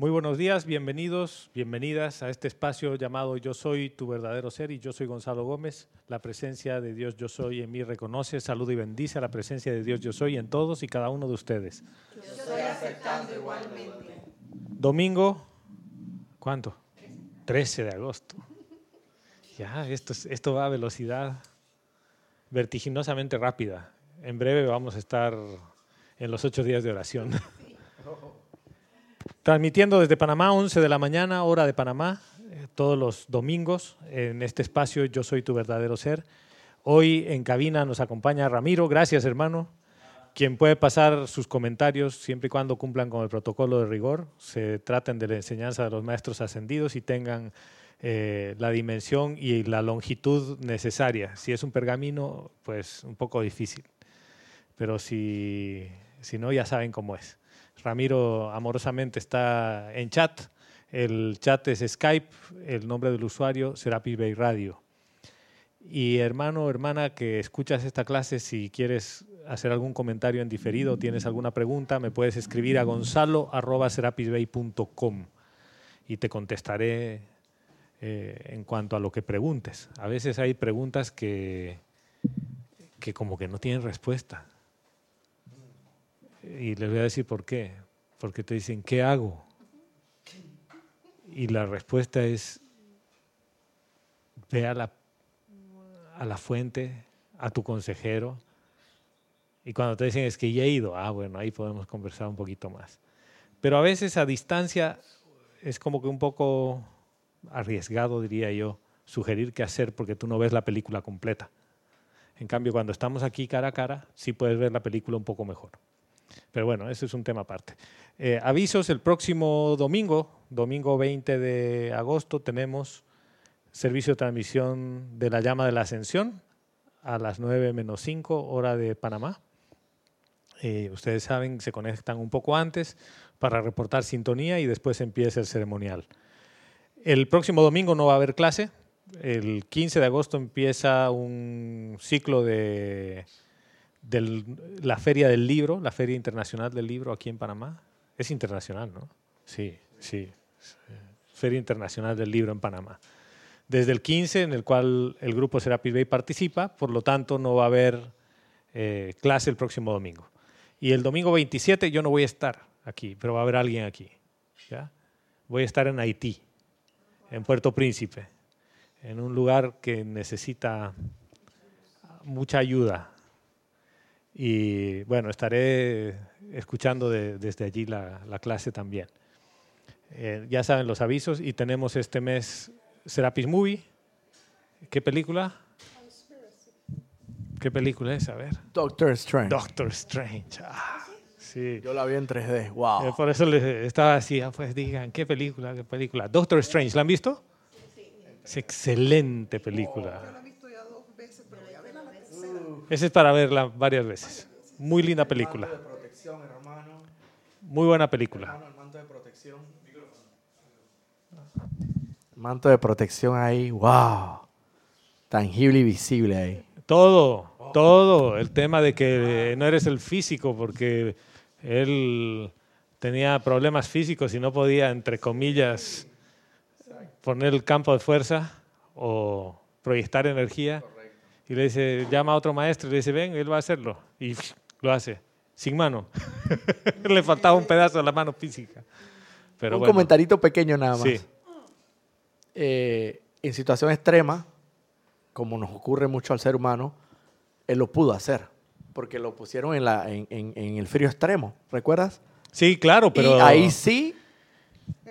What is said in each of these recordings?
Muy buenos días, bienvenidos, bienvenidas a este espacio llamado Yo Soy tu verdadero ser y yo soy Gonzalo Gómez. La presencia de Dios Yo Soy en mí reconoce, saluda y bendice a la presencia de Dios Yo Soy en todos y cada uno de ustedes. Yo estoy aceptando igualmente. Domingo, ¿cuánto? 13 de agosto. Ya, esto, es- esto va a velocidad vertiginosamente rápida. En breve vamos a estar en los ocho días de oración. Transmitiendo desde Panamá, 11 de la mañana, hora de Panamá, eh, todos los domingos en este espacio Yo Soy Tu Verdadero Ser. Hoy en cabina nos acompaña Ramiro, gracias hermano, quien puede pasar sus comentarios siempre y cuando cumplan con el protocolo de rigor, se traten de la enseñanza de los maestros ascendidos y tengan eh, la dimensión y la longitud necesaria. Si es un pergamino, pues un poco difícil, pero si, si no, ya saben cómo es. Ramiro amorosamente está en chat. El chat es Skype, el nombre del usuario Serapis Bay Radio. Y hermano o hermana que escuchas esta clase, si quieres hacer algún comentario en diferido, tienes alguna pregunta, me puedes escribir a gonzalo.serapisbay.com y te contestaré eh, en cuanto a lo que preguntes. A veces hay preguntas que, que como que no tienen respuesta. Y les voy a decir por qué. Porque te dicen, ¿qué hago? Y la respuesta es, ve a la, a la fuente, a tu consejero. Y cuando te dicen, es que ya he ido, ah, bueno, ahí podemos conversar un poquito más. Pero a veces a distancia es como que un poco arriesgado, diría yo, sugerir qué hacer porque tú no ves la película completa. En cambio, cuando estamos aquí cara a cara, sí puedes ver la película un poco mejor. Pero bueno, ese es un tema aparte. Eh, avisos, el próximo domingo, domingo 20 de agosto, tenemos servicio de transmisión de la llama de la ascensión a las 9 menos 5, hora de Panamá. Eh, ustedes saben, se conectan un poco antes para reportar sintonía y después empieza el ceremonial. El próximo domingo no va a haber clase. El 15 de agosto empieza un ciclo de del- la Feria del Libro, la Feria Internacional del Libro aquí en Panamá. Es internacional, ¿no? Sí, sí. Feria Internacional del Libro en Panamá. Desde el 15, en el cual el grupo Serapis Bay participa, por lo tanto no va a haber eh, clase el próximo domingo. Y el domingo 27 yo no voy a estar aquí, pero va a haber alguien aquí. ¿ya? Voy a estar en Haití, en Puerto Príncipe, en un lugar que necesita mucha ayuda. Y bueno, estaré escuchando de- desde allí la, la clase también. Eh, ya saben los avisos y tenemos este mes Serapis Movie. ¿Qué película? ¿Qué película es? A ver. Doctor Strange. Doctor Strange. Ah, sí. Yo la vi en 3D. Eh, Wow. por eso les estaba así, ah, pues digan, ¿qué película? ¿Qué película? Doctor Strange, ¿la han visto? Es excelente película. Yo la he visto ya dos veces, pero voy a verla la Esa es para verla varias veces. Muy linda película. de protección, hermano. Muy buena película. el manto de protección. Manto de protección ahí. Wow. Tangible y visible ahí. Todo, todo. El tema de que no eres el físico, porque él tenía problemas físicos y no podía, entre comillas, poner el campo de fuerza o proyectar energía. Y le dice, llama a otro maestro y le dice, ven, él va a hacerlo. Y lo hace, sin mano. le faltaba un pedazo de la mano física. Pero un bueno, comentarito pequeño nada más. Sí. Eh, en situación extrema, como nos ocurre mucho al ser humano, él lo pudo hacer. Porque lo pusieron en, la, en, en- en el frío extremo. ¿Recuerdas? Sí, claro, pero... Y ahí sí.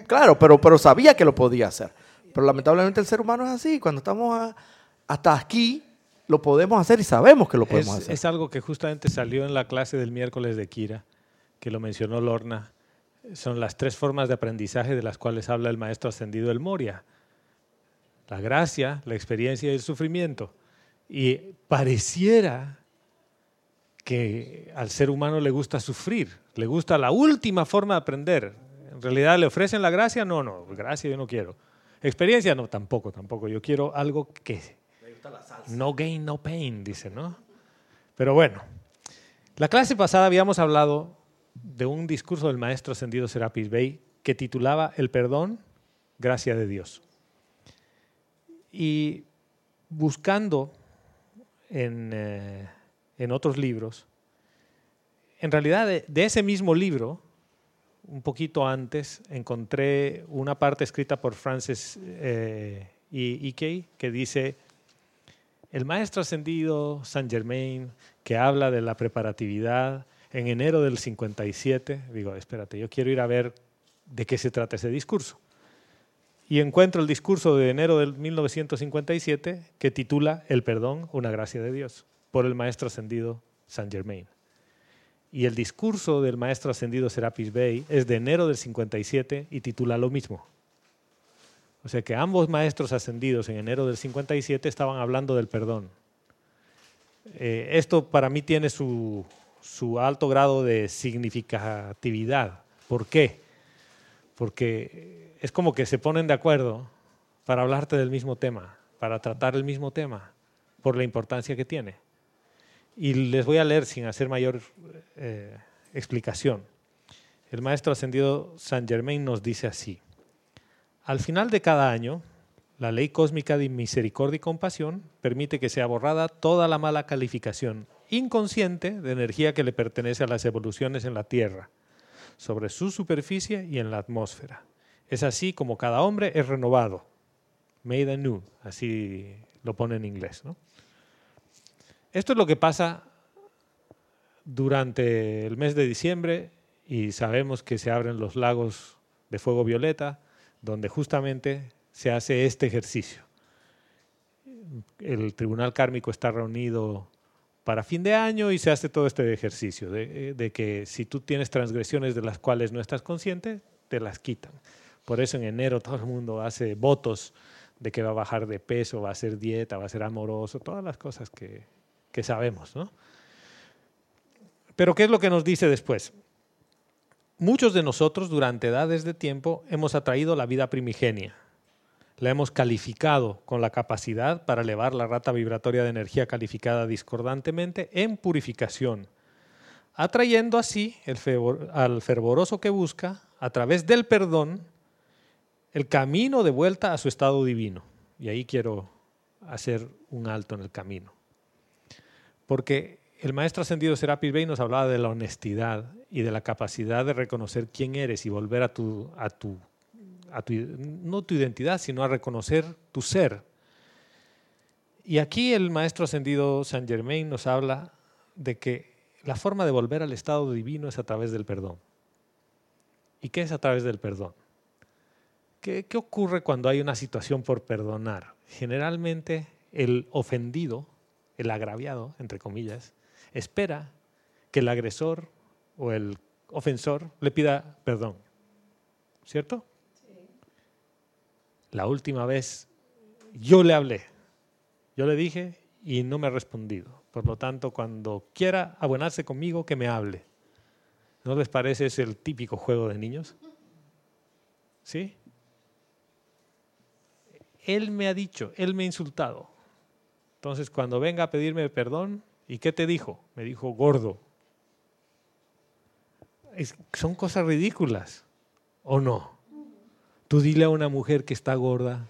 Claro, pero, pero sabía que lo podía hacer. Pero lamentablemente el ser humano es así. Cuando estamos a- hasta aquí, lo podemos hacer y sabemos que lo podemos es, hacer. es algo que justamente salió en la clase del miércoles de Kira, que lo mencionó Lorna. Son las tres formas de aprendizaje de las cuales habla el maestro ascendido El Moria. La gracia, la experiencia y el sufrimiento. Y pareciera que al ser humano le gusta sufrir, le gusta la última forma de aprender. En realidad le ofrecen la gracia, no, no, gracia yo no quiero. Experiencia, no, tampoco, tampoco. Yo quiero algo que no gain, no pain, dice, ¿no? Pero bueno, la clase pasada habíamos hablado de un discurso del maestro ascendido Serapis Bey que titulaba El perdón, gracia de Dios. Y buscando en, eh, en otros libros, en realidad de, ese mismo libro, un poquito antes, encontré una parte escrita por Francis eh, Ike que dice, el maestro ascendido Saint Germain, que habla de la preparatividad, en enero del 57, digo, espérate, yo quiero ir a ver de qué se trata ese discurso. Y encuentro el discurso de enero del 1957 que titula El perdón, una gracia de Dios, por el maestro ascendido Saint Germain. Y el discurso del maestro ascendido Serapis Bey es de enero del 57 y titula lo mismo. O sea que ambos maestros ascendidos en enero del 57 estaban hablando del perdón. Eh, esto para mí tiene su, alto grado de significatividad. ¿Por qué? Porque es como que se ponen de acuerdo para hablarte del mismo tema, para tratar el mismo tema, por la importancia que tiene. Y les voy a leer sin hacer mayor eh, explicación. El maestro ascendido Saint Germain nos dice así. Al final de cada año, la ley cósmica de misericordia y compasión permite que sea borrada toda la mala calificación inconsciente de energía que le pertenece a las evoluciones en la Tierra, sobre su superficie y en la atmósfera. Es así como cada hombre es renovado. Made anew, así lo pone en inglés. Esto es lo que pasa durante el mes de diciembre y sabemos que se abren los lagos de fuego violeta, donde justamente se hace este ejercicio. El tribunal kármico está reunido para fin de año y se hace todo este ejercicio de, de, que si tú tienes transgresiones de las cuales no estás consciente, te las quitan. Por eso en enero todo el mundo hace votos de que va a bajar de peso, va a hacer dieta, va a ser amoroso, todas las cosas que, que sabemos. ¿no? Pero ¿qué es lo que nos dice después? Muchos de nosotros durante edades de tiempo hemos atraído la vida primigenia. La hemos calificado con la capacidad para elevar la rata vibratoria de energía calificada discordantemente en purificación, atrayendo así al fervoroso que busca, a través del perdón, el camino de vuelta a su estado divino. Y ahí quiero hacer un alto en el camino. Porque el maestro ascendido Serapis Bey nos hablaba de la honestidad y de la capacidad de reconocer quién eres y volver a tu, a tu, a tu, no tu identidad, sino a reconocer tu ser. Y aquí el maestro ascendido Saint Germain nos habla de que la forma de volver al estado divino es a través del perdón. ¿Y qué es a través del perdón? ¿Qué, qué ocurre cuando hay una situación por perdonar? Generalmente el ofendido, el agraviado, entre comillas, espera que el agresor o el ofensor le pida perdón. ¿Cierto? Sí. La última vez yo le hablé, yo le dije y no me ha respondido. Por lo tanto, cuando quiera abonarse conmigo, que me hable. ¿No les parece es el típico juego de niños? ¿Sí? Él me ha dicho, él me ha insultado. Entonces, cuando venga a pedirme perdón, ¿y qué te dijo? Me dijo gordo. Son cosas ridículas, ¿o no? Tú dile a una mujer que está gorda.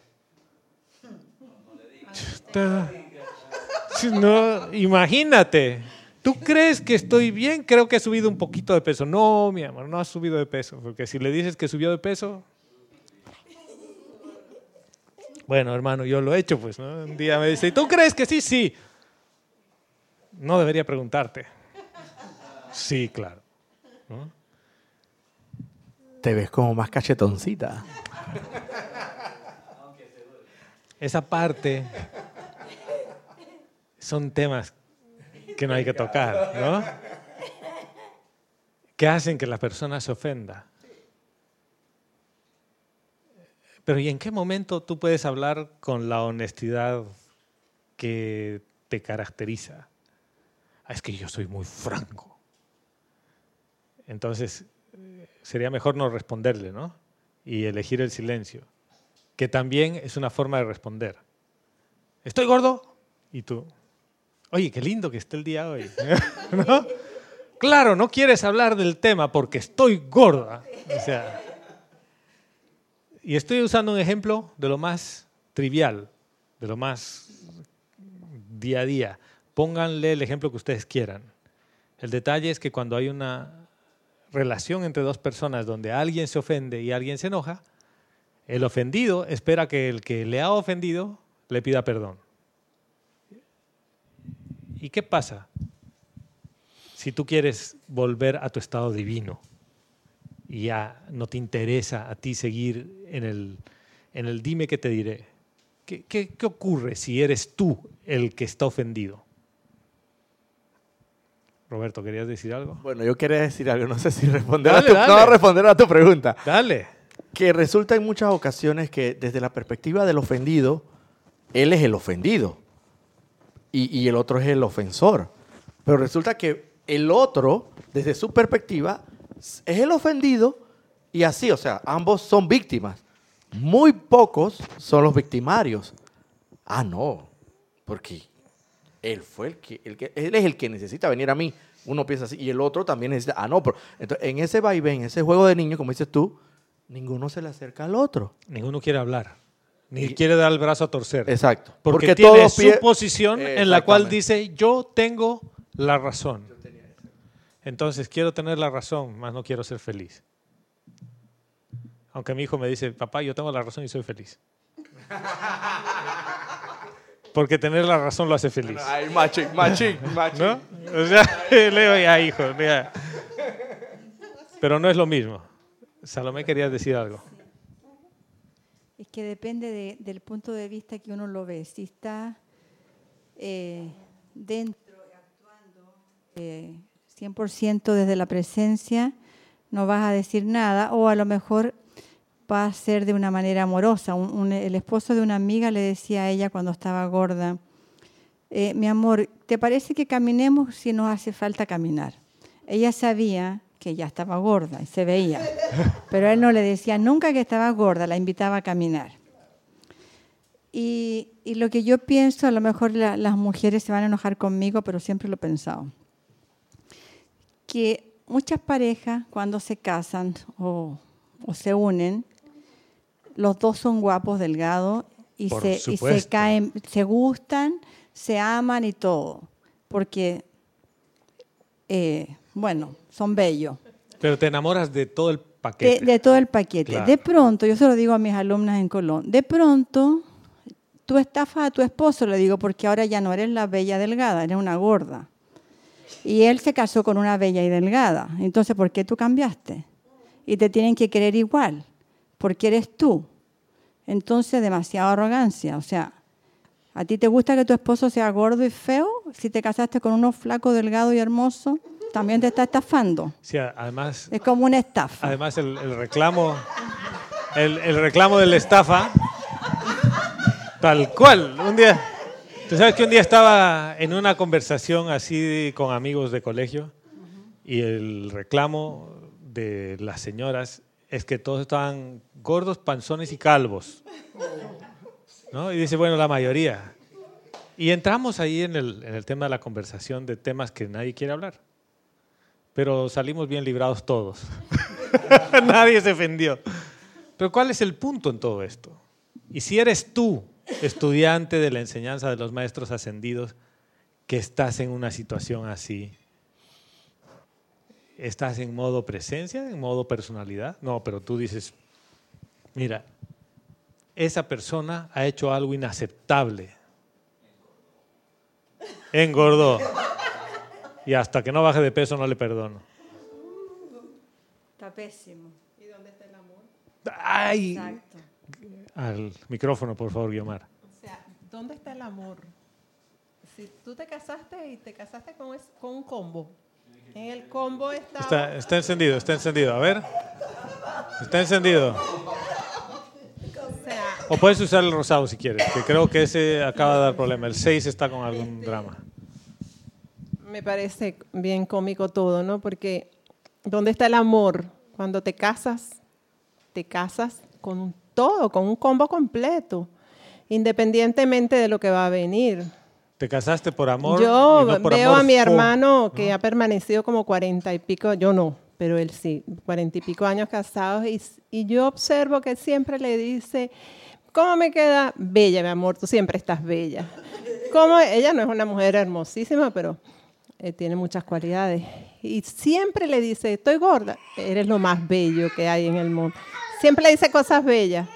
No, imagínate. ¿Tú crees que estoy bien? Creo que he subido un poquito de peso. No, mi amor, no has subido de peso. Porque si le dices que subió de peso, bueno, hermano, yo lo he hecho, pues, ¿no? Un día me dice, ¿tú crees que sí? Sí. No debería preguntarte. Sí, claro. ¿no? Te ves como más cachetoncita. Esa parte son temas que no hay que tocar, ¿no? Que hacen que la persona se ofenda. Pero ¿y en qué momento tú puedes hablar con la honestidad que te caracteriza? Ah, es que yo soy muy franco. Entonces, sería mejor no responderle, ¿no? Y elegir el silencio, que también es una forma de responder. ¿Estoy gordo? Y tú, oye, qué lindo que esté el día hoy. Claro, no quieres hablar del tema porque estoy gorda. Y estoy usando un ejemplo de lo más trivial, de lo más día a día. Pónganle el ejemplo que ustedes quieran. El detalle es que cuando hay una relación entre dos personas donde alguien se ofende y alguien se enoja, el ofendido espera que el que le ha ofendido le pida perdón. ¿Y qué pasa si tú quieres volver a tu estado divino y ya no te interesa a ti seguir en el, en el dime que te diré? ¿Qué, qué, qué ocurre si eres tú el que está ofendido? Roberto, ¿querías decir algo? Bueno, yo quería decir algo, no sé si responder, a tu, dale. no responder a tu pregunta. Dale. Que resulta en muchas ocasiones que desde la perspectiva del ofendido, él es el ofendido y, y el otro es el ofensor. Pero resulta que el otro, desde su perspectiva, es el ofendido y así, o sea, ambos son víctimas. Muy pocos son los victimarios. Ah, no, porque él fue el que, el que, él es el que necesita venir a mí. Uno piensa así, y el otro también necesita, ah, no, pero entonces, en ese vaivén, ese juego de niños, como dices tú, ninguno se le acerca al otro. Ninguno quiere hablar, ni Y- quiere dar el brazo a torcer. Exacto. Porque, tiene todos su posición en la cual dice, yo tengo la razón. Entonces, quiero tener la razón, más no quiero ser feliz. Aunque mi hijo me dice, papá, yo tengo la razón y soy feliz. Porque tener la razón lo hace feliz. Ay, machín, machín, machín. ¿No? O sea, le digo, ya, hijo, mira. Pero no es lo mismo. Salomé, querías decir algo. Es que depende de- del punto de vista que uno lo ve. Si está eh, dentro y actuando eh, 100% desde la presencia, no vas a decir nada o a lo mejor va a ser de una manera amorosa. Un- un- el esposo de una amiga le decía a ella cuando estaba gorda, eh, mi amor, ¿te parece que caminemos si nos hace falta caminar? Ella sabía que ya estaba gorda y se veía, pero él no le decía nunca que estaba gorda, la invitaba a caminar. Y, y lo que yo pienso, a lo mejor la- las mujeres se van a enojar conmigo, pero siempre lo he pensado, que muchas parejas cuando se casan o, o se unen, los dos son guapos, delgados y Por se, y se supuesto. caen, se gustan, se aman y todo, porque, eh, bueno, son bellos. Pero te enamoras de todo el De, paquete. de todo el paquete. Claro. De pronto, yo se lo digo a mis alumnas en Colón, de pronto tú estafas a tu esposo, le digo, porque ahora ya no eres la bella delgada, eres una gorda. Y él se casó con una bella y delgada. Entonces, ¿por qué tú cambiaste? Y te tienen que querer igual, porque eres tú. Entonces, demasiada arrogancia. O sea, ¿a ti te gusta que tu esposo sea gordo y feo? Si te casaste con uno flaco, delgado y hermoso, también te está estafando. Sí, además, Es como una estafa. además el, el reclamo, el, el reclamo de la estafa, tal cual. Un día, tú sabes que un día estaba en una conversación así con amigos de colegio y el reclamo de las señoras es que todos estaban gordos, panzones y calvos. ¿no? Y dice, bueno, la mayoría. Y entramos ahí en el, en el tema de la conversación de temas que nadie quiere hablar. Pero salimos bien librados todos. nadie se ofendió. Pero ¿cuál es el punto en todo esto? Y si eres tú, estudiante de la enseñanza de los maestros ascendidos, que estás en una situación así, ¿estás en modo presencia, en modo personalidad? No, pero tú dices, mira, esa persona ha hecho algo inaceptable. Engordó. Y hasta que no baje de peso no le perdono. Está pésimo. ¿Y dónde está el amor? ¡Ay! Exacto. Al micrófono, por favor, Guiomar. O sea, ¿dónde está el amor? Si tú te casaste y te casaste con, es- con un combo. En el combo. Está, está encendido, está encendido. A ver. Está encendido. O puedes usar el rosado si quieres, que creo que ese acaba de dar problema. El 6 está con algún drama. me parece bien cómico todo, ¿no? Porque ¿dónde está el amor? Cuando te casas, te casas con todo, con un combo completo, independientemente de lo que va a venir. ¿Te casaste por amor? Yo no por veo amor a mi hermano que ha permanecido como cuarenta y pico, yo no, pero él sí, cuarenta y pico años casados y, y yo observo que siempre le dice, ¿cómo me queda? Bella, mi amor, tú siempre estás bella. ¿Cómo? Ella no es una mujer hermosísima, pero eh, tiene muchas cualidades. Y siempre le dice, estoy gorda, eres lo más bello que hay en el mundo. Siempre le dice cosas bellas.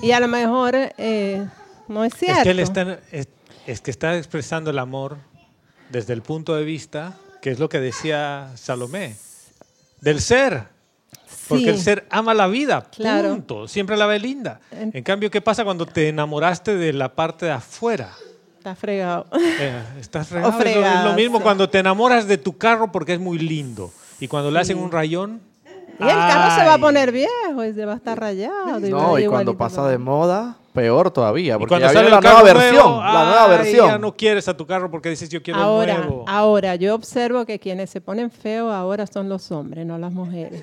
Y a lo mejor eh, no es cierto. Es que, él está, es, es que está expresando el amor desde el punto de vista, que es lo que decía Salomé, del ser. Porque el ser ama la vida, Claro. punto. Siempre la ve linda. En- cambio, ¿qué pasa cuando te enamoraste de la parte de afuera? Está fregado. Eh, estás fregado. Es lo- es fregada, lo mismo cuando te enamoras de tu carro porque es muy lindo. Y cuando le hacen un rayón. Y el carro se va a poner viejo y se va a estar rayado. No, y igualito cuando pasa de moda, peor todavía. Porque cuando ya sale el la carro nueva nuevo, versión. la nueva ¡ay! versión. Ya no quieres a tu carro porque dices yo quiero Ahora, el nuevo. ahora, yo observo que quienes se ponen feos ahora son los hombres, no las mujeres.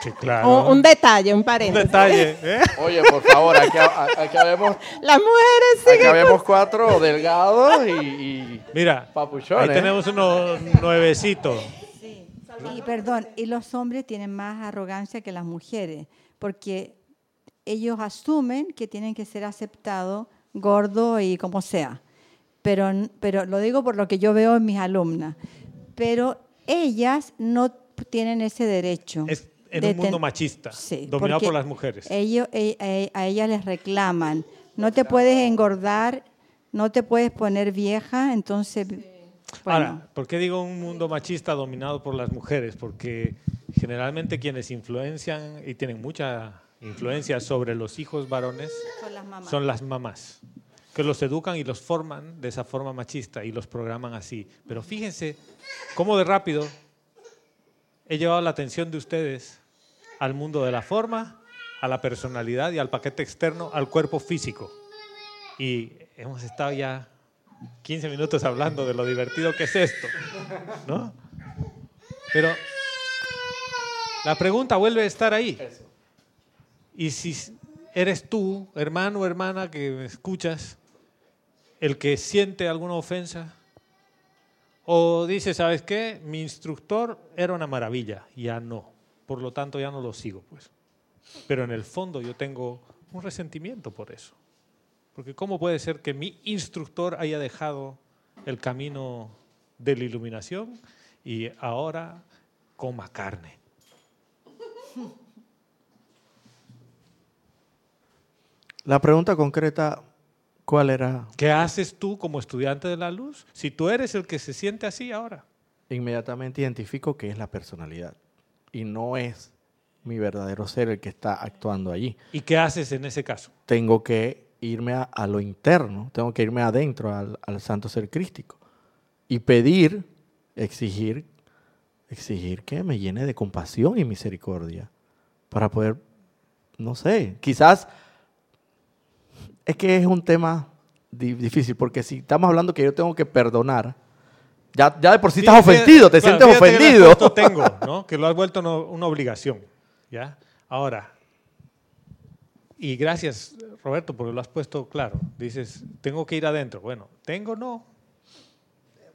Sí, claro. O- un detalle, un Un paréntesis. detalle. ¿eh? Oye, por favor, aquí, aquí habemos, Las mujeres aquí siguen habemos cuatro delgados y, y Mira, Papuchones. ahí tenemos uno nuevecito. Y perdón, y los hombres tienen más arrogancia que las mujeres, porque ellos asumen que tienen que ser aceptados gordo y como sea. Pero, pero lo digo por lo que yo veo en mis alumnas. Pero ellas no tienen ese derecho. Es en de un mundo machista, Sí, dominado por las mujeres. Ellos, e- e- a ellas les reclaman, no te puedes engordar, no te puedes poner vieja, entonces, bueno, Ahora, ¿por qué digo un mundo machista dominado por las mujeres? Porque generalmente quienes influencian y tienen mucha influencia sobre los hijos varones son las mamás. son las mamás, que los educan y los forman de esa forma machista y los programan así. Pero fíjense cómo de rápido he llevado la atención de ustedes al mundo de la forma, a la personalidad y al paquete externo, al cuerpo físico. Y hemos estado ya 15 minutos hablando de lo divertido que es esto, ¿no? Pero la pregunta vuelve a estar ahí. Y si eres tú, hermano o hermana que me escuchas, el que siente alguna ofensa, o dice, ¿sabes qué? Mi instructor era una maravilla, ya no. Por lo tanto, ya no lo sigo, pues. Pero en el fondo yo tengo un resentimiento por eso. Porque ¿cómo puede ser que mi instructor haya dejado el camino de la iluminación y ahora coma carne? La pregunta concreta, ¿cuál era? ¿Qué haces tú como estudiante de la luz si tú eres el que se siente así ahora? Inmediatamente identifico que es la personalidad y no es mi verdadero ser el que está actuando allí. ¿Y qué haces en ese caso? Tengo que irme a, a lo interno, tengo que irme adentro al, al santo ser crístico y pedir, exigir, exigir que me llene de compasión y misericordia para poder, no sé, quizás es que es un tema di- difícil porque si estamos hablando que yo tengo que perdonar, ya, ya de por sí estás ofendido, te claro, sientes que ofendido. puesto tengo, ¿no? Que lo has vuelto no- una obligación, ¿ya? Ahora, y gracias, Roberto, porque lo has puesto claro. Dices, tengo que ir adentro. Bueno, tengo no.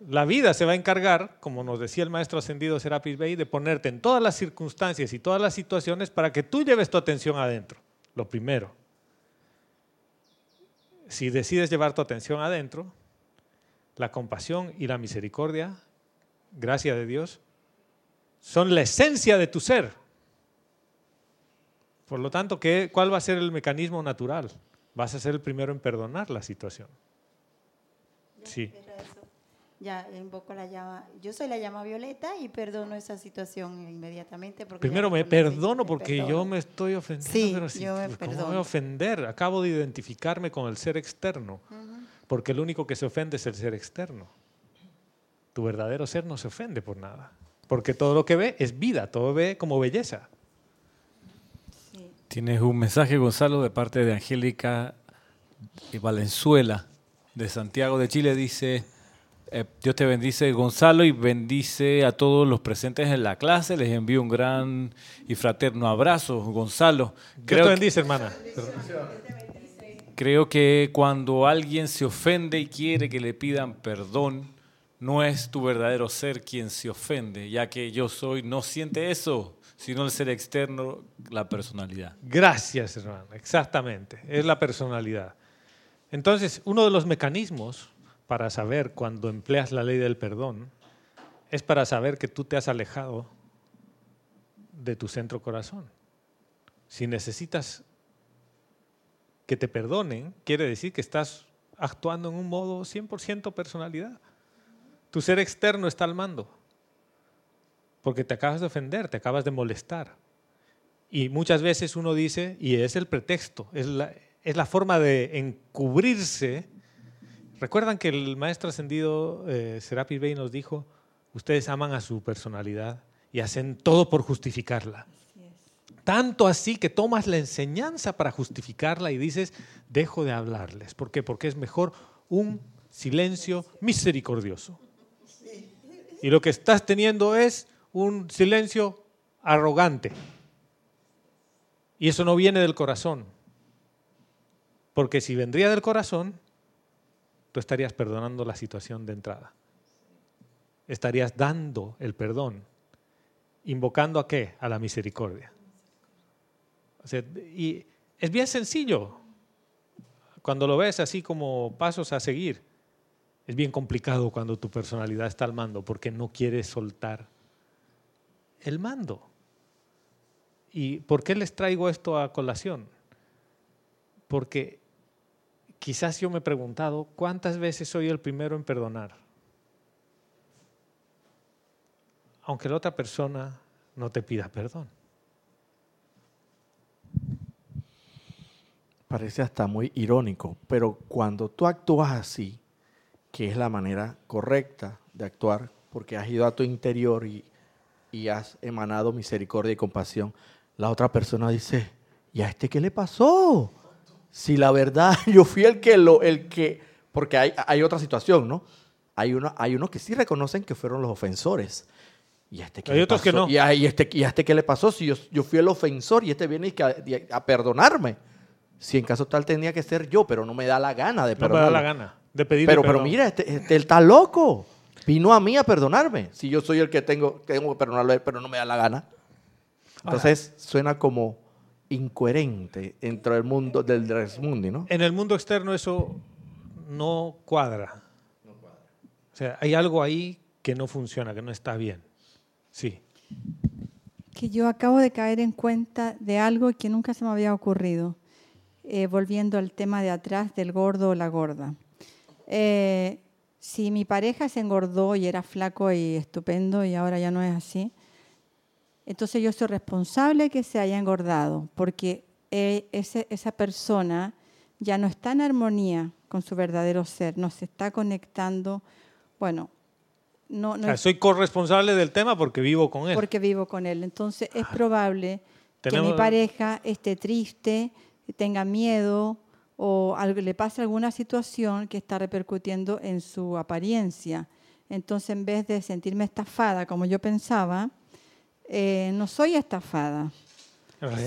La vida se va a encargar, como nos decía el maestro ascendido Serapis Bey, de ponerte en todas las circunstancias y todas las situaciones para que tú lleves tu atención adentro. Lo primero. Si decides llevar tu atención adentro, la compasión y la misericordia, gracia de Dios, son la esencia de tu ser. Por lo tanto, ¿qué, ¿cuál va a ser el mecanismo natural? Vas a ser el primero en perdonar la situación. Sí. Ya invoco la llama. Yo soy la llama violeta y perdono esa situación inmediatamente. Porque Primero me perdono me porque yo perdono. me estoy ofendiendo. Sí, pero si- yo me ¿Cómo me voy perdono. a ofender? Acabo de identificarme con el ser externo. Porque el único que se ofende es el ser externo. Tu verdadero ser no se ofende por nada. Porque todo lo que ve es vida, todo ve como belleza. Tienes un mensaje, Gonzalo, de parte de Angélica Valenzuela, de Santiago de Chile. Dice, eh, Dios te bendice, Gonzalo, y bendice a todos los presentes en la clase. Les envío un gran y fraterno abrazo, Gonzalo. Dios Creo te que- bendice, hermana. Creo que cuando alguien se ofende y quiere que le pidan perdón, no es tu verdadero ser quien se ofende, ya que yo soy no siente eso, sino el ser externo, la personalidad. Gracias, hermano. Exactamente. Es la personalidad. Entonces, uno de los mecanismos para saber cuando empleas la ley del perdón es para saber que tú te has alejado de tu centro corazón. Si necesitas que te perdonen, quiere decir que estás actuando en un modo 100% personalidad. Tu ser externo está al mando, porque te acabas de ofender, te acabas de molestar. Y muchas veces uno dice, y es el pretexto, es la, es la forma de encubrirse. Recuerdan que el maestro ascendido eh, Serapi Bey nos dijo, ustedes aman a su personalidad y hacen todo por justificarla. Tanto así que tomas la enseñanza para justificarla y dices, dejo de hablarles. ¿Por qué? Porque es mejor un silencio misericordioso. Y lo que estás teniendo es un silencio arrogante. Y eso no viene del corazón. Porque si vendría del corazón, tú estarías perdonando la situación de entrada. Estarías dando el perdón. ¿Invocando a qué? A la misericordia y es bien sencillo. Cuando lo ves así como pasos a seguir, es bien complicado cuando tu personalidad está al mando porque no quieres soltar el mando. ¿Y por qué les traigo esto a colación? Porque quizás yo me he preguntado cuántas veces soy el primero en perdonar, aunque la otra persona no te pida perdón. parece hasta muy irónico, pero cuando tú actúas así, que es la manera correcta de actuar, porque has ido a tu interior y, has emanado misericordia y compasión, la otra persona dice, ¿y a este qué le pasó? Si la verdad yo fui el que lo, el que, porque hay, hay otra situación, ¿no? Hay uno, hay unos que sí reconocen que fueron los ofensores. ¿Y a este qué hay otros que no. ¿Y a, este, ¿Y este qué le pasó? Si yo, yo fui el ofensor y este viene a, a perdonarme si en caso tal tenía que ser yo, pero no me da la gana de perdonarme. No me da la gana de pedirle pero, Pero mira, este, este, él está loco. Vino a mí a perdonarme. Si yo soy el que tengo, tengo que perdonarlo pero no me da la gana. Entonces suena como incoherente dentro del mundo del Mundi, ¿no? En el mundo externo eso no cuadra. No cuadra. O sea, hay algo ahí que no funciona, que no está bien. Sí. Que yo acabo de caer en cuenta de algo que nunca se me había ocurrido. Eh, volviendo al tema de atrás del gordo o la gorda. Eh, si mi pareja se engordó y era flaco y estupendo y ahora ya no es así, entonces yo soy responsable que se haya engordado, porque eh, esa persona ya no está en armonía con su verdadero ser, no se está conectando, bueno, no, no soy corresponsable del tema porque vivo con él. Porque vivo con él. Entonces es probable que mi pareja esté triste, tenga miedo o le pase alguna situación que está repercutiendo en su apariencia. Entonces, en vez de sentirme estafada como yo pensaba, eh, no soy estafada,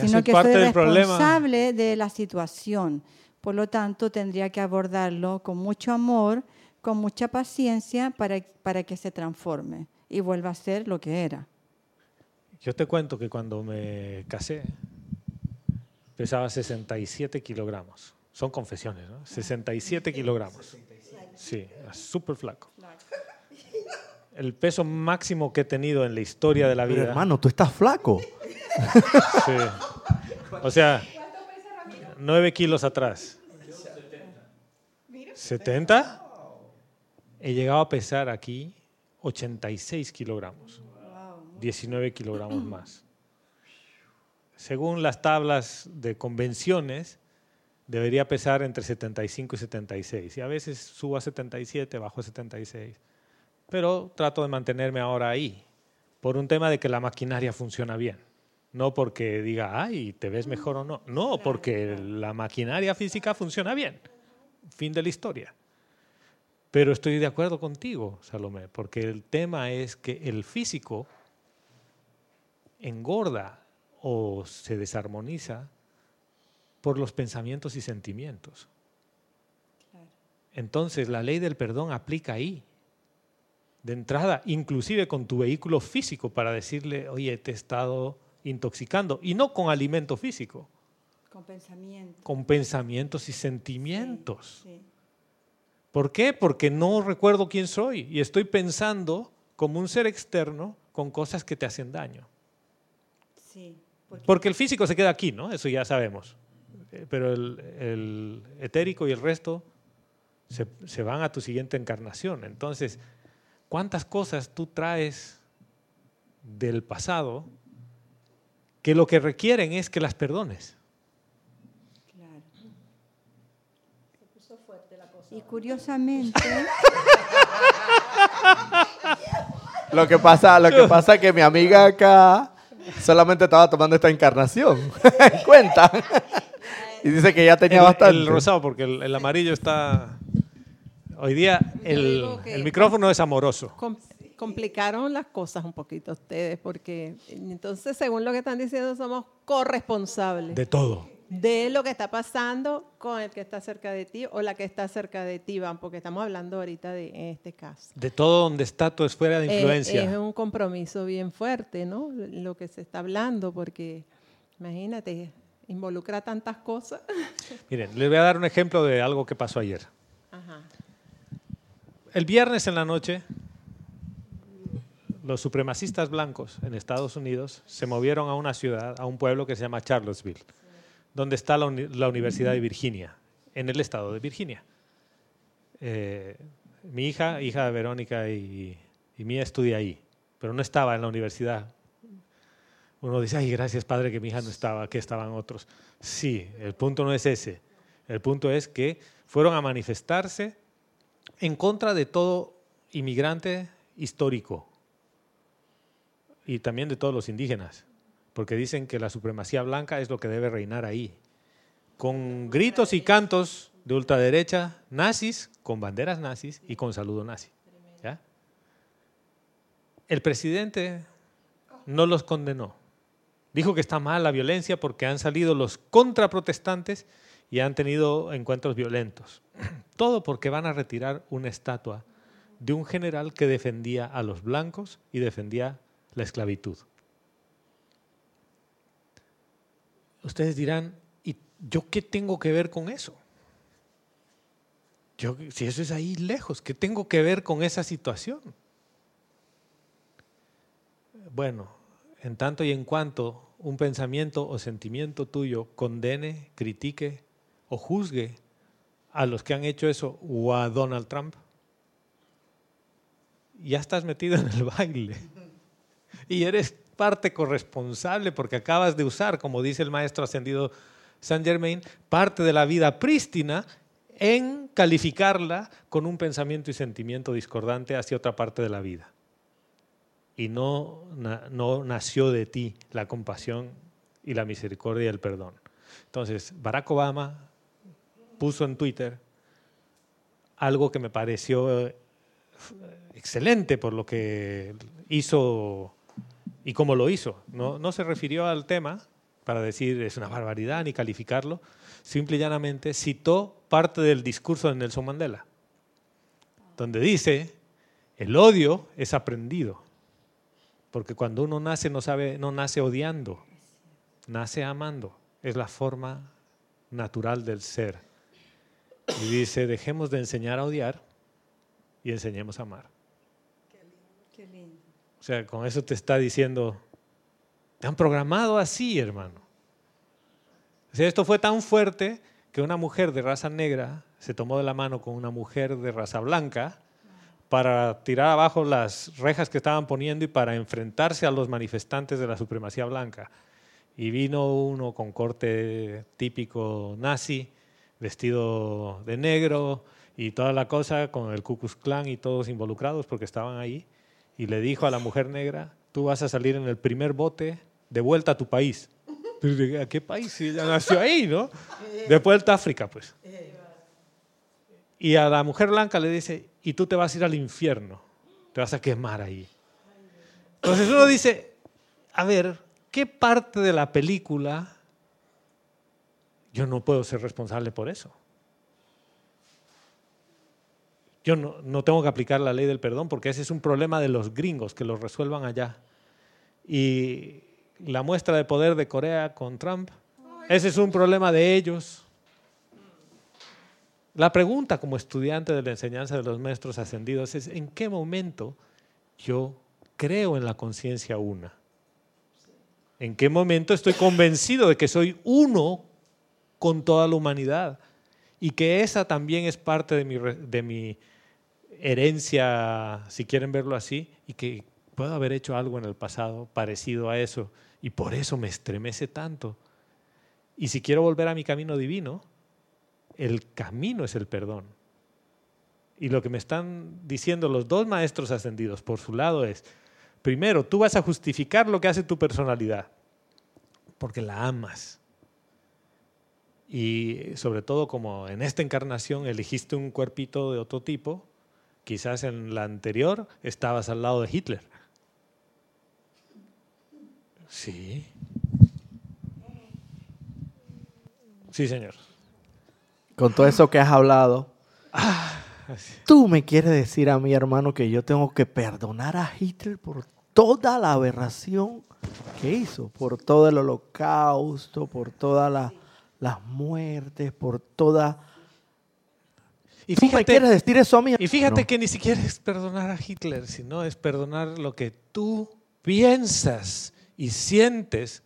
sino que soy responsable de la situación. Por lo tanto, tendría que abordarlo con mucho amor, con mucha paciencia para, para que se transforme y vuelva a ser lo que era. Yo te cuento que cuando me casé, pesaba 67 kilogramos. Son confesiones, ¿no? 67 kilogramos. Sí, súper flaco. El peso máximo que he tenido en la historia de la vida. hermano, tú estás flaco. Sí. O sea, 9 kilos atrás. ¿70? He llegado a pesar aquí 86 kilogramos. 19 kilogramos más según las tablas de convenciones, debería pesar entre 75 y 76. Y a veces subo a 77, bajo a 76. Pero trato de mantenerme ahora ahí, por un tema de que la maquinaria funciona bien. No porque diga, ay, te ves mejor o no. No, porque la maquinaria física funciona bien. Fin de la historia. Pero estoy de acuerdo contigo, Salomé, porque el tema es que el físico engorda o se desarmoniza por los pensamientos y sentimientos. Entonces la ley del perdón aplica ahí. de entrada, inclusive con tu vehículo físico, para decirle, oye, te he estado intoxicando, y no con alimento físico, Con pensamiento. con pensamientos y sentimientos. Sí. ¿Por qué? Porque no recuerdo quién soy y estoy pensando como un ser externo con cosas que te hacen daño. sí. Porque, Porque el físico se queda aquí, ¿no? Eso ya sabemos. Eh, Pero el, el etérico y el resto se, se van a tu siguiente encarnación. Entonces, ¿cuántas cosas tú traes del pasado que lo que requieren es que las perdones? claro. Y curiosamente, Lo que pasa, lo que pasa es que mi amiga acá solamente estaba tomando esta encarnación. en cuenta. Y dice que ya tenía el, bastante. el rosado, porque el, el amarillo está... Hoy día el, el micrófono es amoroso. Com- complicaron las cosas un poquito ustedes, porque entonces, según lo que están diciendo, somos corresponsables De todo. de lo que está pasando con el que está cerca de ti o la que está cerca de ti, Van, porque estamos hablando ahorita de este caso. De todo donde está tu esfera de Eh, influencia. es un compromiso bien fuerte, ¿no? Lo que se está hablando, porque imagínate, involucra tantas cosas. Miren, les voy a dar un ejemplo de algo que pasó ayer. Ajá. El viernes en la noche, los supremacistas blancos en Estados Unidos se movieron a una ciudad, a un pueblo que se llama Charlottesville, donde está la, uni- la Universidad de Virginia, en el estado de Virginia. Eh, mi hija, hija de Verónica y, y mía, estudia ahí, pero no estaba en la universidad. Uno dice, ay, gracias padre que mi hija no estaba, que estaban otros. Sí, el punto no es ese. El punto es que fueron a manifestarse en contra de todo inmigrante histórico y también de todos los indígenas, porque dicen que la supremacía blanca es lo que debe reinar ahí. Con gritos y cantos de ultraderecha, nazis, con banderas nazis y con saludo nazi. El presidente no los condenó. Dijo que está mal la violencia porque han salido los contraprotestantes y han tenido encuentros violentos. Todo porque van a retirar una estatua de un general que defendía a los blancos y defendía la esclavitud. Ustedes dirán, ¿y yo qué tengo que ver con eso? Yo, si eso es ahí lejos, ¿qué tengo que ver con esa situación? Bueno, en tanto y en cuanto un pensamiento o sentimiento tuyo condene, critique o juzgue a los que han hecho eso o a Donald Trump, ya estás metido en el baile y eres parte corresponsable porque acabas de usar, como dice el maestro ascendido Saint Germain, parte de la vida prístina en calificarla con un pensamiento y sentimiento discordante hacia otra parte de la vida. Y no, no nació de ti la compasión y la misericordia y el perdón. Entonces, Barack Obama puso en Twitter algo que me pareció eh, excelente por lo que hizo y cómo lo hizo. No, no se refirió al tema para decir es una barbaridad ni calificarlo, simple y llanamente citó parte del discurso de Nelson Mandela, donde dice, el odio es aprendido, porque cuando uno nace no, sabe, no nace odiando, nace amando, es la forma natural del ser. Y dice, dejemos de enseñar a odiar y enseñemos a amar. qué lindo. O sea, con eso te está diciendo, te han programado así, hermano. O sea, esto fue tan fuerte que una mujer de raza negra se tomó de la mano con una mujer de raza blanca para tirar abajo las rejas que estaban poniendo y para enfrentarse a los manifestantes de la supremacía blanca. Y vino uno con corte típico nazi, vestido de negro y toda la cosa, con el Ku Klux Klan y todos involucrados porque estaban ahí y le dijo a la mujer negra, tú vas a salir en el primer bote de vuelta a tu país. Pero, ¿A qué país? Si ella nació ahí, ¿no? De vuelta a África, pues. Y a la mujer blanca le dice, y tú te vas a ir al infierno, te vas a quemar ahí. Entonces uno dice, a ver, ¿qué parte de la película yo no puedo ser responsable por eso? Yo no, no tengo que aplicar la ley del perdón porque ese es un problema de los gringos, que lo resuelvan allá. Y la muestra de poder de Corea con Trump, ese es un problema de ellos. La pregunta como estudiante de la enseñanza de los maestros ascendidos es, ¿en qué momento yo creo en la conciencia una? ¿En qué momento estoy convencido de que soy uno con toda la humanidad? Y que esa también es parte de mi, de mi herencia, si quieren verlo así, y que puedo haber hecho algo en el pasado parecido a eso, y por eso me estremece tanto. Y si quiero volver a mi camino divino, el camino es el perdón. Y lo que me están diciendo los dos maestros ascendidos por su lado es, primero, tú vas a justificar lo que hace tu personalidad, porque la amas. Y sobre todo como en esta encarnación elegiste un cuerpito de otro tipo, quizás en la anterior estabas al lado de Hitler. Sí. Sí, señor. Con todo eso que has hablado, Así. tú me quieres decir a mi hermano que yo tengo que perdonar a Hitler por toda la aberración que hizo, por todo el holocausto, por todas la- las muertes, por toda... Y ¿Tú me fíjate, quieres decir eso a mí? y fíjate No. que ni siquiera es perdonar a Hitler, sino es perdonar lo que tú piensas y sientes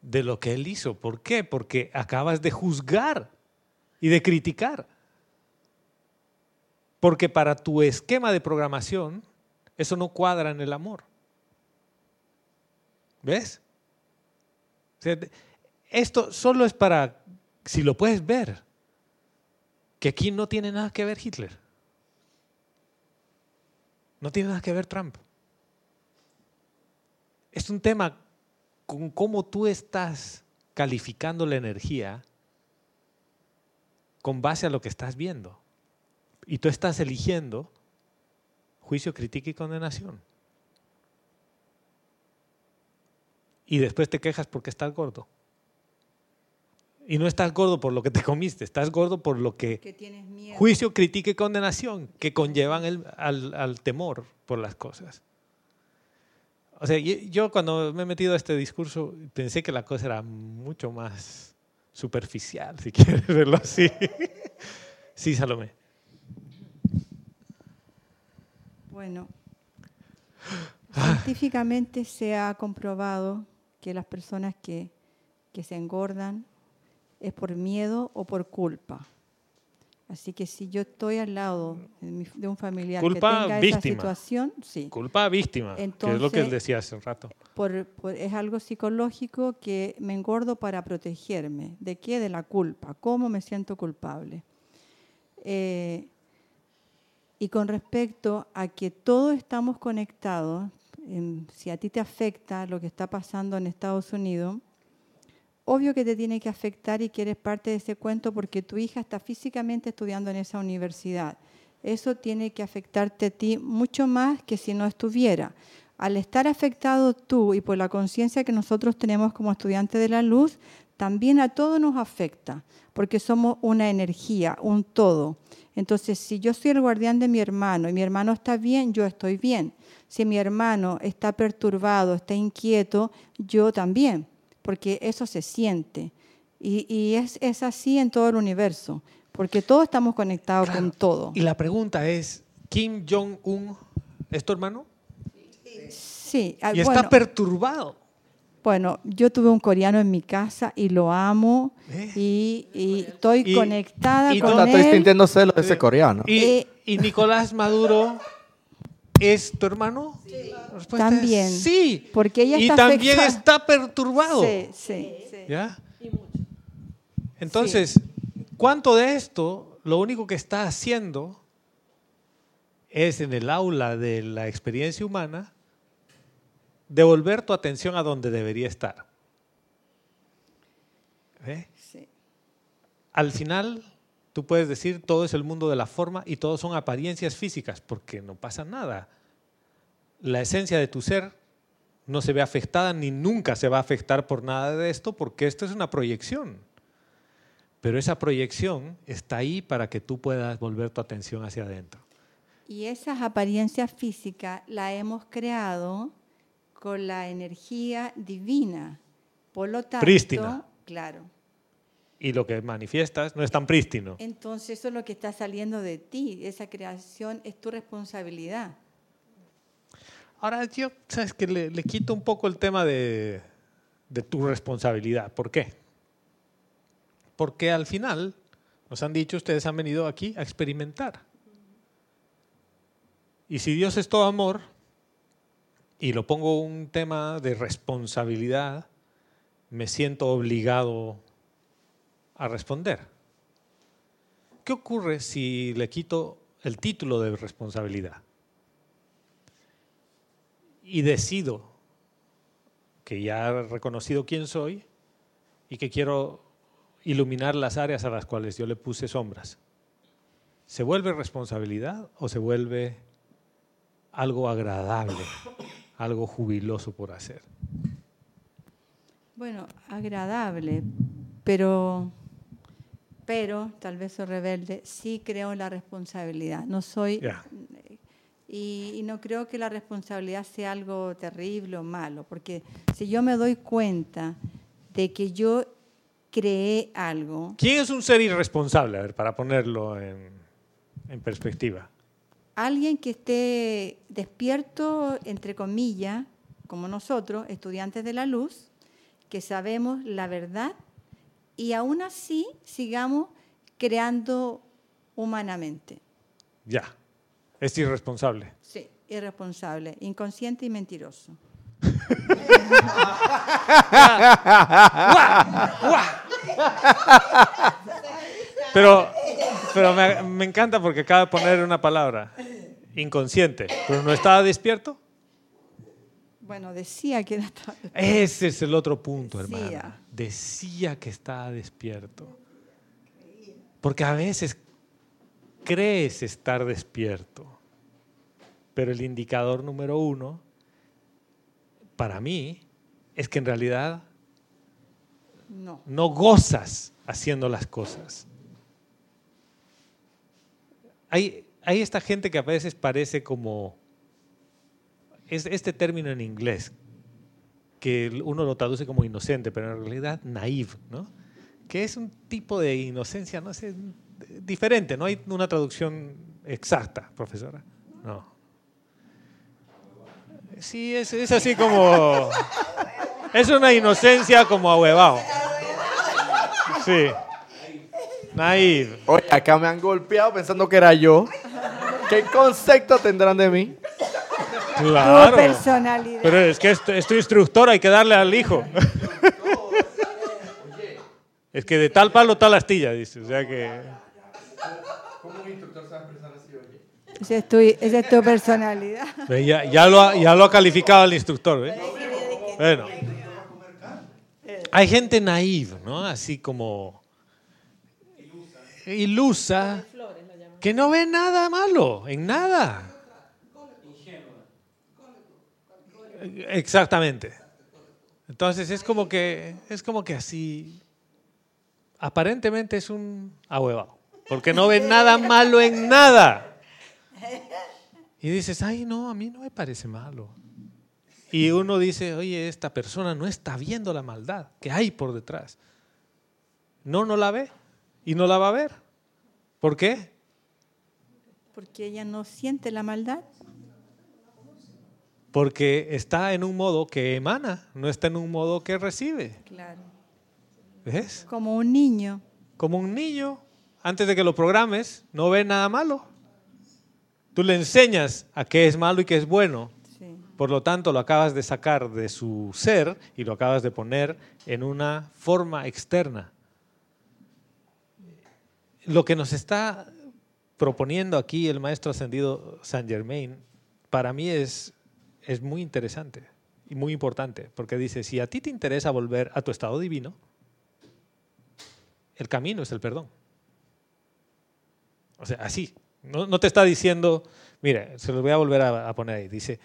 de lo que él hizo. ¿Por qué? Porque acabas de juzgar y de criticar. Porque para tu esquema de programación, eso no cuadra en el amor. ¿Ves? O sea, esto solo es para, si lo puedes ver, que aquí no tiene nada que ver Hitler. No tiene nada que ver Trump. Es un tema con cómo tú estás calificando la energía con base a lo que estás viendo. Y tú estás eligiendo juicio, crítica y condenación. Y después te quejas porque estás gordo. Y no estás gordo por lo que te comiste, estás gordo por lo que Que tienes miedo. juicio, crítica y condenación que conllevan el- al, al temor por las cosas. O sea, yo cuando me he metido a este discurso pensé que la cosa era mucho más superficial, si quieres verlo así. Sí, Salomé. Bueno, científicamente se ha comprobado que las personas que, que se engordan es por miedo o por culpa. Así que si yo estoy al lado de, un familiar Culpa que tenga víctima. esa situación, sí, Culpa víctima, que es lo que Entonces- él decía hace un rato. por- por- es algo psicológico que me engordo para protegerme. ¿De qué? De la culpa. ¿Cómo me siento culpable? Eh, y con respecto a que todos estamos conectados, si a ti te afecta lo que está pasando en Estados Unidos, obvio que te tiene que afectar y que eres parte de ese cuento porque tu hija está físicamente estudiando en esa universidad. Eso tiene que afectarte a ti mucho más que si no estuviera. Al estar afectado tú y por la conciencia que nosotros tenemos como estudiantes de la luz, también a todos nos afecta, porque somos una energía, un todo. Entonces, si yo soy el guardián de mi hermano y mi hermano está bien, yo estoy bien. Si mi hermano está perturbado, está inquieto, yo también, porque eso se siente. Y, y es, es así en todo el universo, porque todos estamos conectados con todo. Y la pregunta es, ¿Kim Jong-un es tu hermano? Sí, ah, Y está bueno, perturbado. bueno, yo tuve un coreano en mi casa y lo amo ¿Eh? y, y estoy Y- conectada y con Puta, estoy él. sintiendo celos de ese coreano. ¿Y, Eh, y Nicolás Maduro es tu hermano? La respuesta es También. sí. Porque ella y está también afectada. está perturbado. Sí, sí, sí. ¿Ya? Entonces, ¿cuánto de esto lo único que está haciendo es en el aula de la experiencia humana devolver tu atención a donde debería estar? ¿Ve? sí. Al final, tú puedes decir todo es el mundo de la forma y todo son apariencias físicas, porque no pasa nada. La esencia de tu ser no se ve afectada ni nunca se va a afectar por nada de esto, porque esto es una proyección. Pero esa proyección está ahí para que tú puedas volver tu atención hacia adentro. Y esas apariencias físicas las hemos creado con la energía divina. Por lo tanto, Prístina. claro. Y lo que manifiestas no es tan prístino. Entonces eso es lo que está saliendo de ti. Esa creación es tu responsabilidad. Ahora yo, sabes que le, le quito un poco el tema de, de tu responsabilidad. ¿Por qué? Porque al final, nos han dicho, ustedes han venido aquí a experimentar. Y si Dios es todo amor, y lo pongo un tema de responsabilidad, me siento obligado a responder. ¿Qué ocurre si le quito el título de responsabilidad? Y decido que ya he reconocido quién soy y que quiero iluminar las áreas a las cuales yo le puse sombras. ¿Se vuelve responsabilidad o se vuelve algo agradable, algo jubiloso por hacer? Bueno, agradable, pero, pero tal vez soy rebelde, sí creo en la responsabilidad. No soy y, y no creo que la responsabilidad sea algo terrible o malo, porque si yo me doy cuenta de que yo creé algo, ¿Quién es un ser irresponsable? A ver, para ponerlo en, en perspectiva. alguien que esté despierto, entre comillas, como nosotros, estudiantes de la luz, que sabemos la verdad y aún así sigamos creando humanamente. Ya. Es irresponsable. Sí, irresponsable, inconsciente y mentiroso. Pero, pero me, me encanta porque acaba de poner una palabra. Inconsciente. ¿Pero no estaba despierto? Bueno, decía que era... Ese es el otro punto, Decía. Decía que estaba despierto. Porque a veces crees estar despierto, pero el indicador número uno, para mí, es que en realidad No. no gozas haciendo las cosas. Hay, hay esta gente que a veces parece como, es este término en inglés, que uno lo traduce como inocente, pero en realidad naive, ¿no? Que es un tipo de inocencia, no sé, diferente, no hay una traducción exacta, profesora. No. Sí, es, es así como, es una inocencia como ahuevado. Sí. Naive. Oye, acá me han golpeado pensando que era yo. ¿Qué concepto tendrán de mí? Tu Claro. personalidad. Pero es que es, es tu instructor, hay que darle al hijo. Es que de tal palo, tal astilla, dice. O sea que. Esa es tu, esa es tu personalidad. Ya, ya lo ha, ya lo ha calificado el instructor, ¿ve? Bueno. Hay gente naive, ¿no? Así como. Ilusa. Que no ve nada malo, en nada. Exactamente. Entonces es como que es como que así aparentemente es un ahuevado, porque no ve nada malo en nada. Y dices, "Ay, no, a mí no me parece malo." Y uno dice, "Oye, esta persona no está viendo la maldad que hay por detrás." No, no la ve y no la va a ver. ¿Por qué? Porque ella no siente la maldad. Porque está en un modo que emana, no está en un modo que recibe. Claro. ¿Ves? Como un niño. Como un niño, antes de que lo programes, no ve nada malo. Tú le enseñas a qué es malo y qué es bueno. Sí. Por lo tanto, lo acabas de sacar de su ser y lo acabas de poner en una forma externa. Lo que nos está proponiendo aquí el maestro ascendido Saint Germain, para mí es, es muy interesante y muy importante, porque dice, si a ti te interesa volver a tu estado divino, el camino es el perdón. O sea, así. No, no te está diciendo, mire, se lo voy a volver a, poner ahí. Dice,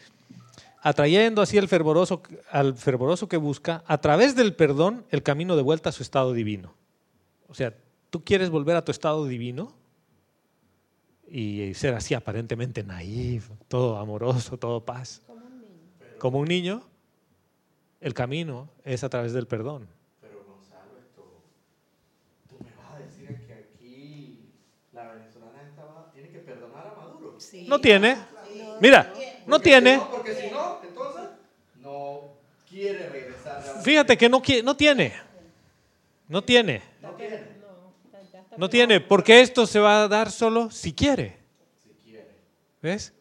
atrayendo así el fervoroso, al fervoroso que busca, a través del perdón, el camino de vuelta a su estado divino. O sea, ¿tú quieres volver a tu estado divino? y ser así aparentemente naif, todo amoroso, todo paz. Como un niño. El camino es a través del perdón. Pero Gonzalo, esto, tú me vas a decir que aquí la venezolana estaba, tiene que perdonar a Maduro. No tiene. Mira, no tiene. porque si no, entonces no quiere regresar. a- Fíjate que no, qui- no tiene. No tiene. No tiene, porque esto se va a dar solo si quiere. ¿Ves?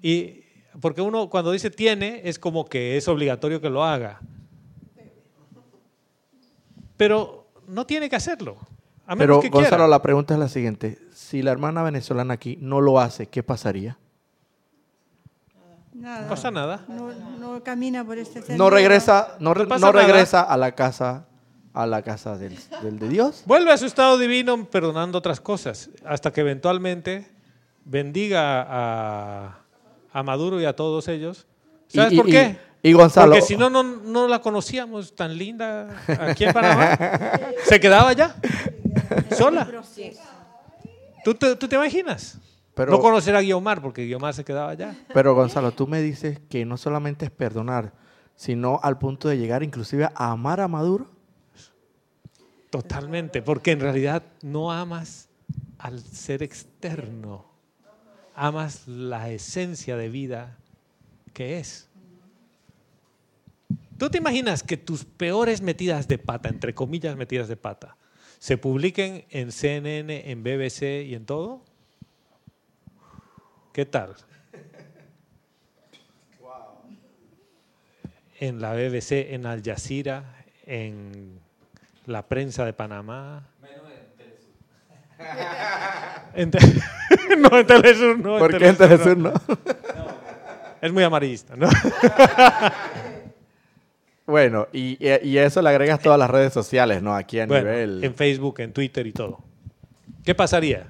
Y porque uno cuando dice tiene es como que es obligatorio que lo haga. Pero no tiene que hacerlo. A menos Pero que Gonzalo, quiera. la pregunta es la siguiente. Si la hermana venezolana aquí no lo hace, ¿qué pasaría? Nada. No pasa nada. No, no camina por este sendero. No regresa, no, re- No pasa no nada. regresa a la casa, a la casa del, del de Dios. Vuelve a su estado divino perdonando otras cosas, hasta que eventualmente bendiga a, a Maduro y a todos ellos. ¿Sabes Y- y- por qué? y- y Gonzalo- Porque si no, no, no la conocíamos tan linda aquí en Panamá. Se quedaba allá, sola. ¿Tú te, tú te imaginas? Pero- no conocer a Guiomar, porque Guiomar se quedaba allá. Pero Gonzalo, tú me dices que no solamente es perdonar, sino al punto de llegar inclusive a amar a Maduro. Totalmente, porque en realidad no amas al ser externo, amas la esencia de vida que es. ¿Tú te imaginas que tus peores metidas de pata, entre comillas metidas de pata, se publiquen en CNN, en BBC y en todo? ¿Qué tal? En la BBC, en Al Jazeera, en la prensa de Panamá. En no, en Telesur no. ¿Por qué en Telesur no? Es muy amarillista, ¿no? Bueno, y, y- eso le agregas todas las redes sociales, ¿no? Aquí a Bueno, nivel... en Facebook, en Twitter y todo. ¿Qué pasaría?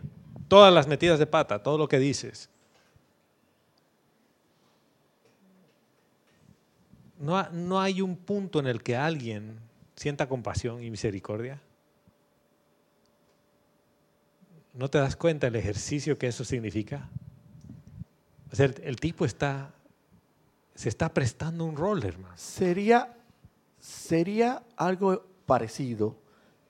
Todas las metidas de pata, todo lo que dices. No, no hay un punto en el que alguien sienta compasión y misericordia. ¿No te das cuenta el ejercicio que eso significa? O sea, el, tipo está, se está prestando un rol, hermano. Sería, sería algo parecido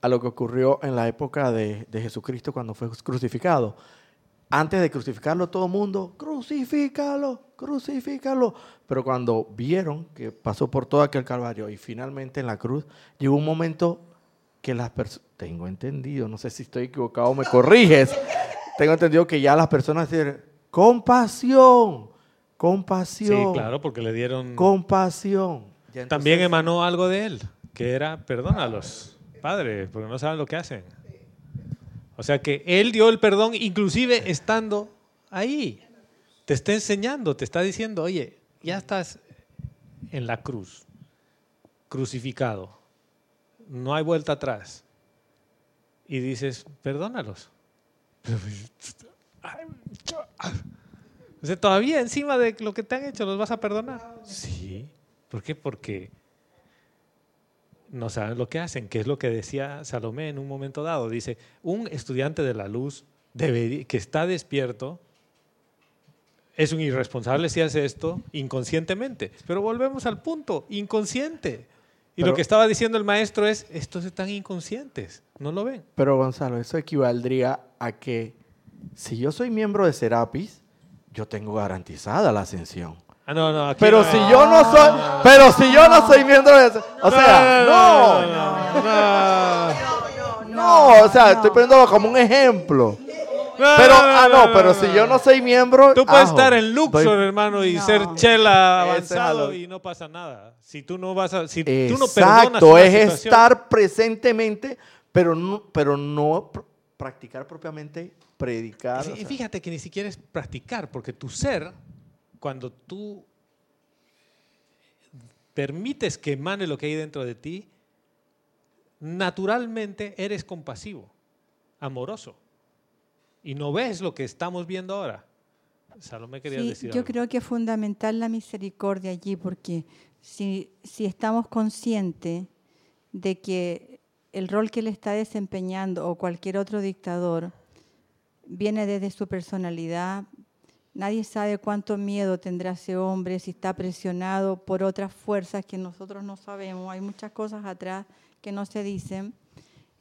a lo que ocurrió en la época de, de Jesucristo cuando fue crucificado. Antes de crucificarlo, todo el mundo, crucifícalo, crucifícalo. Pero cuando vieron que pasó por todo aquel calvario y finalmente en la cruz, llegó un momento que las personas, tengo entendido, no sé si estoy equivocado, me corriges, tengo entendido que ya las personas dicen, compasión, compasión. Sí, claro, porque le dieron... Compasión. También emanó algo de él, que era perdónalos, Padre, porque no saben lo que hacen. O sea que él dio el perdón inclusive estando ahí. Te está enseñando, te está diciendo, oye, ya estás en la cruz, crucificado. No hay vuelta atrás. Y dices, perdónalos. O sea, todavía encima de lo que te han hecho, ¿los vas a perdonar? Sí. ¿Por qué? Porque no saben lo que hacen, que es lo que decía Salomé en un momento dado. Dice, un estudiante de la luz debería- que está despierto es un irresponsable si hace esto inconscientemente. Pero volvemos al punto, inconsciente. Y Pero- lo que estaba diciendo el maestro es, estos están inconscientes, no lo ven. Pero Gonzalo, eso equivaldría a que si yo soy miembro de Serapis, yo tengo garantizada la ascensión. Ah, no, no, aquí Pero no si yo no soy, pero si yo no soy miembro de, o sea, no, no, no, no, o sea, estoy poniéndolo como un ejemplo. No, Pero, no, ah, no, no, pero si yo no soy miembro, Tú puedes ajo, estar en Luxor, doy- hermano, y No. ser chela avanzado y no pasa nada. Si tú no vas a, si tú no perdonas Exacto, una es situación- estar presentemente, pero no, pero no pr- practicar propiamente, predicar. Y o fí- y sea. fíjate que ni siquiera es practicar, porque tu ser, cuando tú permites que emane lo que hay dentro de ti, naturalmente eres compasivo, amoroso. Y no ves lo que estamos viendo ahora. Salomé quería Sí, decir yo algo. creo que es fundamental la misericordia allí, porque si, si estamos conscientes de que el rol que él está desempeñando o cualquier otro dictador viene desde su personalidad. Nadie sabe cuánto miedo tendrá ese hombre, si está presionado por otras fuerzas que nosotros no sabemos. Hay muchas cosas atrás que no se dicen.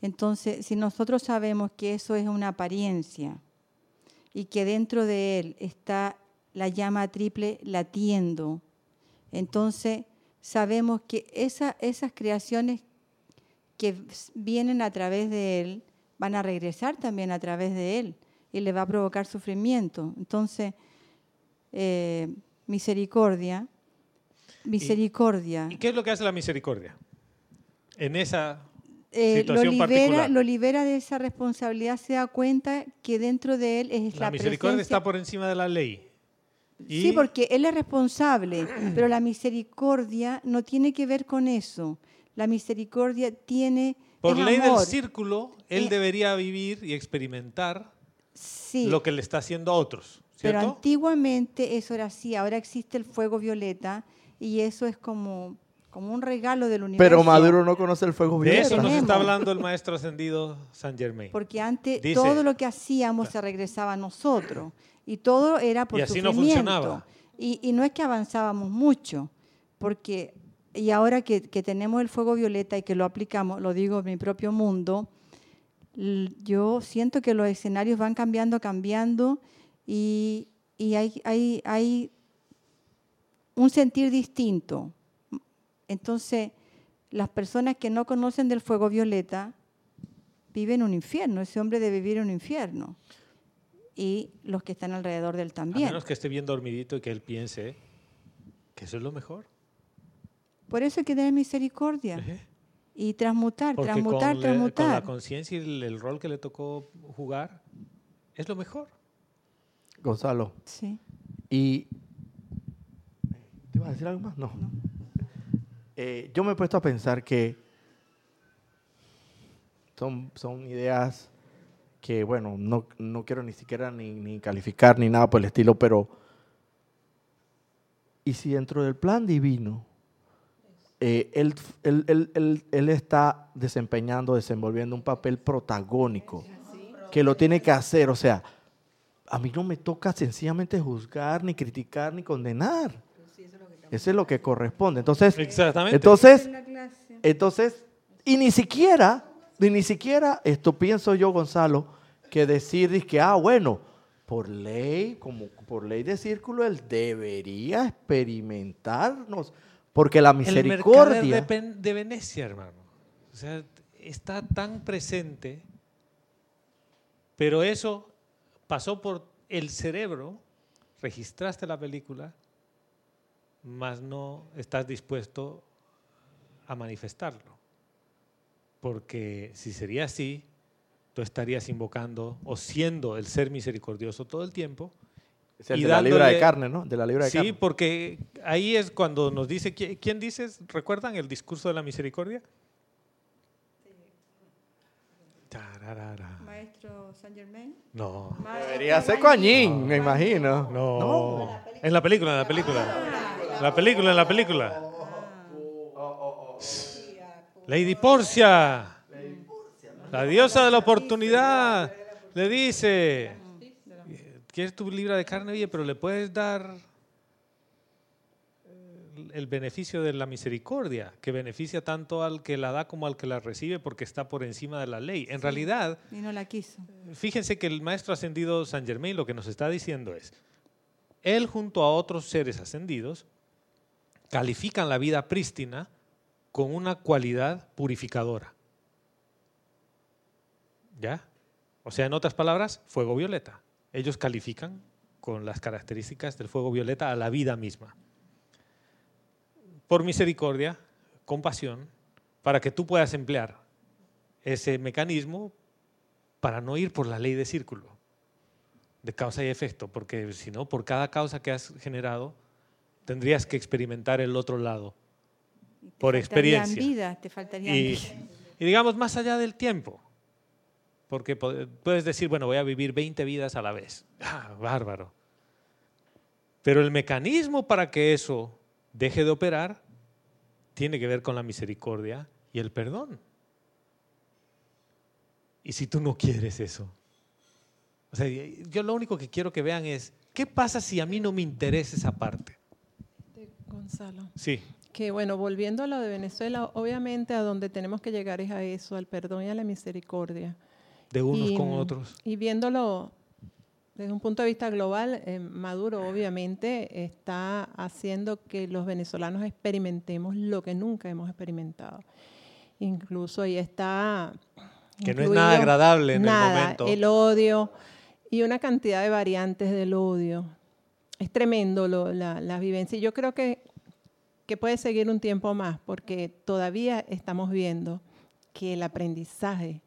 Entonces, si nosotros sabemos que eso es una apariencia y que dentro de él está la llama triple latiendo, entonces sabemos que esa, esas creaciones que vienen a través de él van a regresar también a través de él y le va a provocar sufrimiento. Entonces, eh, misericordia, misericordia. ¿Y qué es lo que hace la misericordia? En esa eh, lo, libera, particular. lo libera de esa responsabilidad, se da cuenta que dentro de él es la, la misericordia presencia. está por encima de la ley. Y Sí, porque él es responsable, pero la misericordia no tiene que ver con eso. La misericordia tiene por ley del círculo, él debería vivir y experimentar Sí, lo que le está haciendo a otros. pero antiguamente eso era así. Ahora existe el fuego violeta y eso es como, como un regalo del universo. Pero Maduro no conoce el fuego De violeta. eso nos está hablando el maestro ascendido San Germain. Porque antes Dice- todo lo que hacíamos se regresaba a nosotros y todo era por Y así no funcionaba. Y, y no es que avanzábamos mucho, porque y ahora que, que tenemos el fuego violeta y que lo aplicamos, lo digo en mi propio mundo, yo siento que los escenarios van cambiando, cambiando y, y hay, hay, hay un sentir distinto. Entonces, las personas que no conocen del fuego violeta viven un infierno, ese hombre debe vivir un infierno. Y los que están alrededor de él A también. menos que esté bien dormidito y que él piense que eso es lo mejor. Por eso hay que tener misericordia y transmutar, Porque transmutar, con, le- con la transmutar. conciencia y el, el rol que le tocó jugar, es lo mejor. Gonzalo, Sí. y... ¿Te ibas a decir algo más? No. Eh, yo me he puesto a pensar que son, son ideas que, bueno, no, no quiero ni siquiera ni, ni calificar ni nada por el estilo, pero... ¿Y si dentro del plan divino eh, él, él- él- él- está desempeñando, desenvolviendo un papel protagónico que lo tiene que hacer? O sea, a mí no me toca sencillamente juzgar, ni criticar, ni condenar. Eso es lo que corresponde. Entonces, Exactamente. entonces, entonces, y ni siquiera, y ni siquiera esto pienso yo, Gonzalo, que decir que, ah, bueno, por ley, como por ley de círculo, él debería experimentarnos, porque la el mercader misericordia. de, Pen- de Venecia, hermano. O sea, está tan presente, pero eso pasó por el cerebro, registraste la película, mas no estás dispuesto a manifestarlo. Porque si sería así, tú estarías invocando o siendo el ser misericordioso todo el tiempo. Es el y de la libra de dándole- carne, ¿no? De la libra de Sí, carne. porque ahí es cuando nos dice, ¿qui- ¿quién dice? ¿Recuerdan el discurso de la misericordia? Tararara. Maestro Saint Germain. No, Debería ser Coañín, me imagino. no. En la película, en la película. La película, en la película. Lady Porcia, la diosa de la oportunidad, le dice, ¿quieres tu libra de carne? Oye, pero le puedes dar eh, el beneficio de la misericordia, que beneficia tanto al que la da como al que la recibe porque está por encima de la ley. En realidad, Y no la quiso. fíjense que el maestro ascendido San Germain lo que nos está diciendo es, él junto a otros seres ascendidos califican la vida prístina con una cualidad purificadora. ¿Ya? O sea, en otras palabras, fuego violeta. Ellos califican con las características del fuego violeta a la vida misma. Por misericordia, compasión, para que tú puedas emplear ese mecanismo para no ir por la ley de círculo, de causa y efecto, porque si no, por cada causa que has generado, tendrías que experimentar el otro lado, te Por experiencia. te y, digamos más allá del tiempo, porque po- puedes decir, bueno, voy a vivir 20 vidas a la vez, ah, bárbaro. Pero el mecanismo para que eso deje de operar tiene que ver con la misericordia y el perdón. Y si tú no quieres eso, O sea, yo lo único que quiero que vean es, ¿qué pasa si a mí no me interesa esa parte? Gonzalo. Sí. Que bueno, volviendo a lo de Venezuela, obviamente a donde tenemos que llegar es a eso, al perdón y a la misericordia. De unos Y, con mm, otros. Y viéndolo desde un punto de vista global, eh, Maduro obviamente está haciendo que los venezolanos experimentemos lo que nunca hemos experimentado. Incluso ahí está... Que no es nada agradable en el momento. El odio y una cantidad de variantes del odio. Es tremendo lo- la, la vivencia. Y Yo creo que, que puede seguir un tiempo más porque todavía estamos viendo que el aprendizaje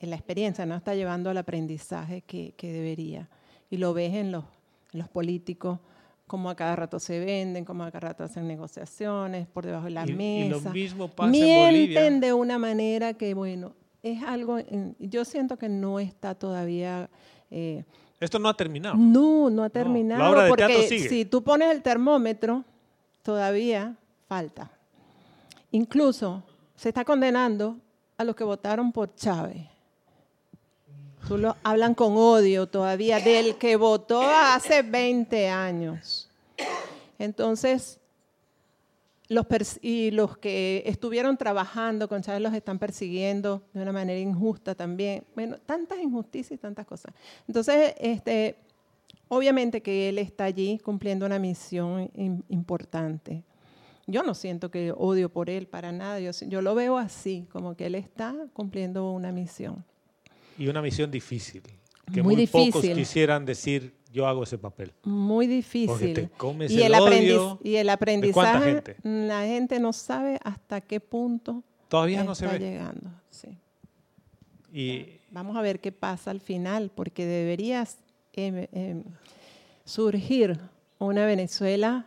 en la experiencia no está llevando al aprendizaje que, que debería. Y lo ves en los, en los políticos, como a cada rato se venden, como a cada rato hacen negociaciones por debajo de la Y- y mesa. lo mismo pasa en Mienten Bolivia. de una manera que, bueno, es algo, en- yo siento que no está todavía... eh, Esto no ha terminado. no, no ha terminado. la obra de porque sigue. si tú pones el termómetro, todavía falta. Incluso se está condenando a los que votaron por Chávez. Tú hablan con odio todavía del que votó hace 20 años. Entonces, los y los que estuvieron trabajando con Chávez los están persiguiendo de una manera injusta también. Bueno, tantas injusticias y tantas cosas. Entonces, este, obviamente que él está allí cumpliendo una misión im- importante. Yo no siento que odio por él para nada. Yo, yo lo veo así, como que él está cumpliendo una misión. Y una misión difícil. Que Muy muy, pocos difícil. quisieran decir, yo hago ese papel. Muy difícil. te comes y, el el odio y el aprendizaje, gente. la gente no sabe hasta qué punto Todavía no se ve. llegando. Sí. Y Vamos a ver qué pasa al final, porque deberías em, em, surgir una Venezuela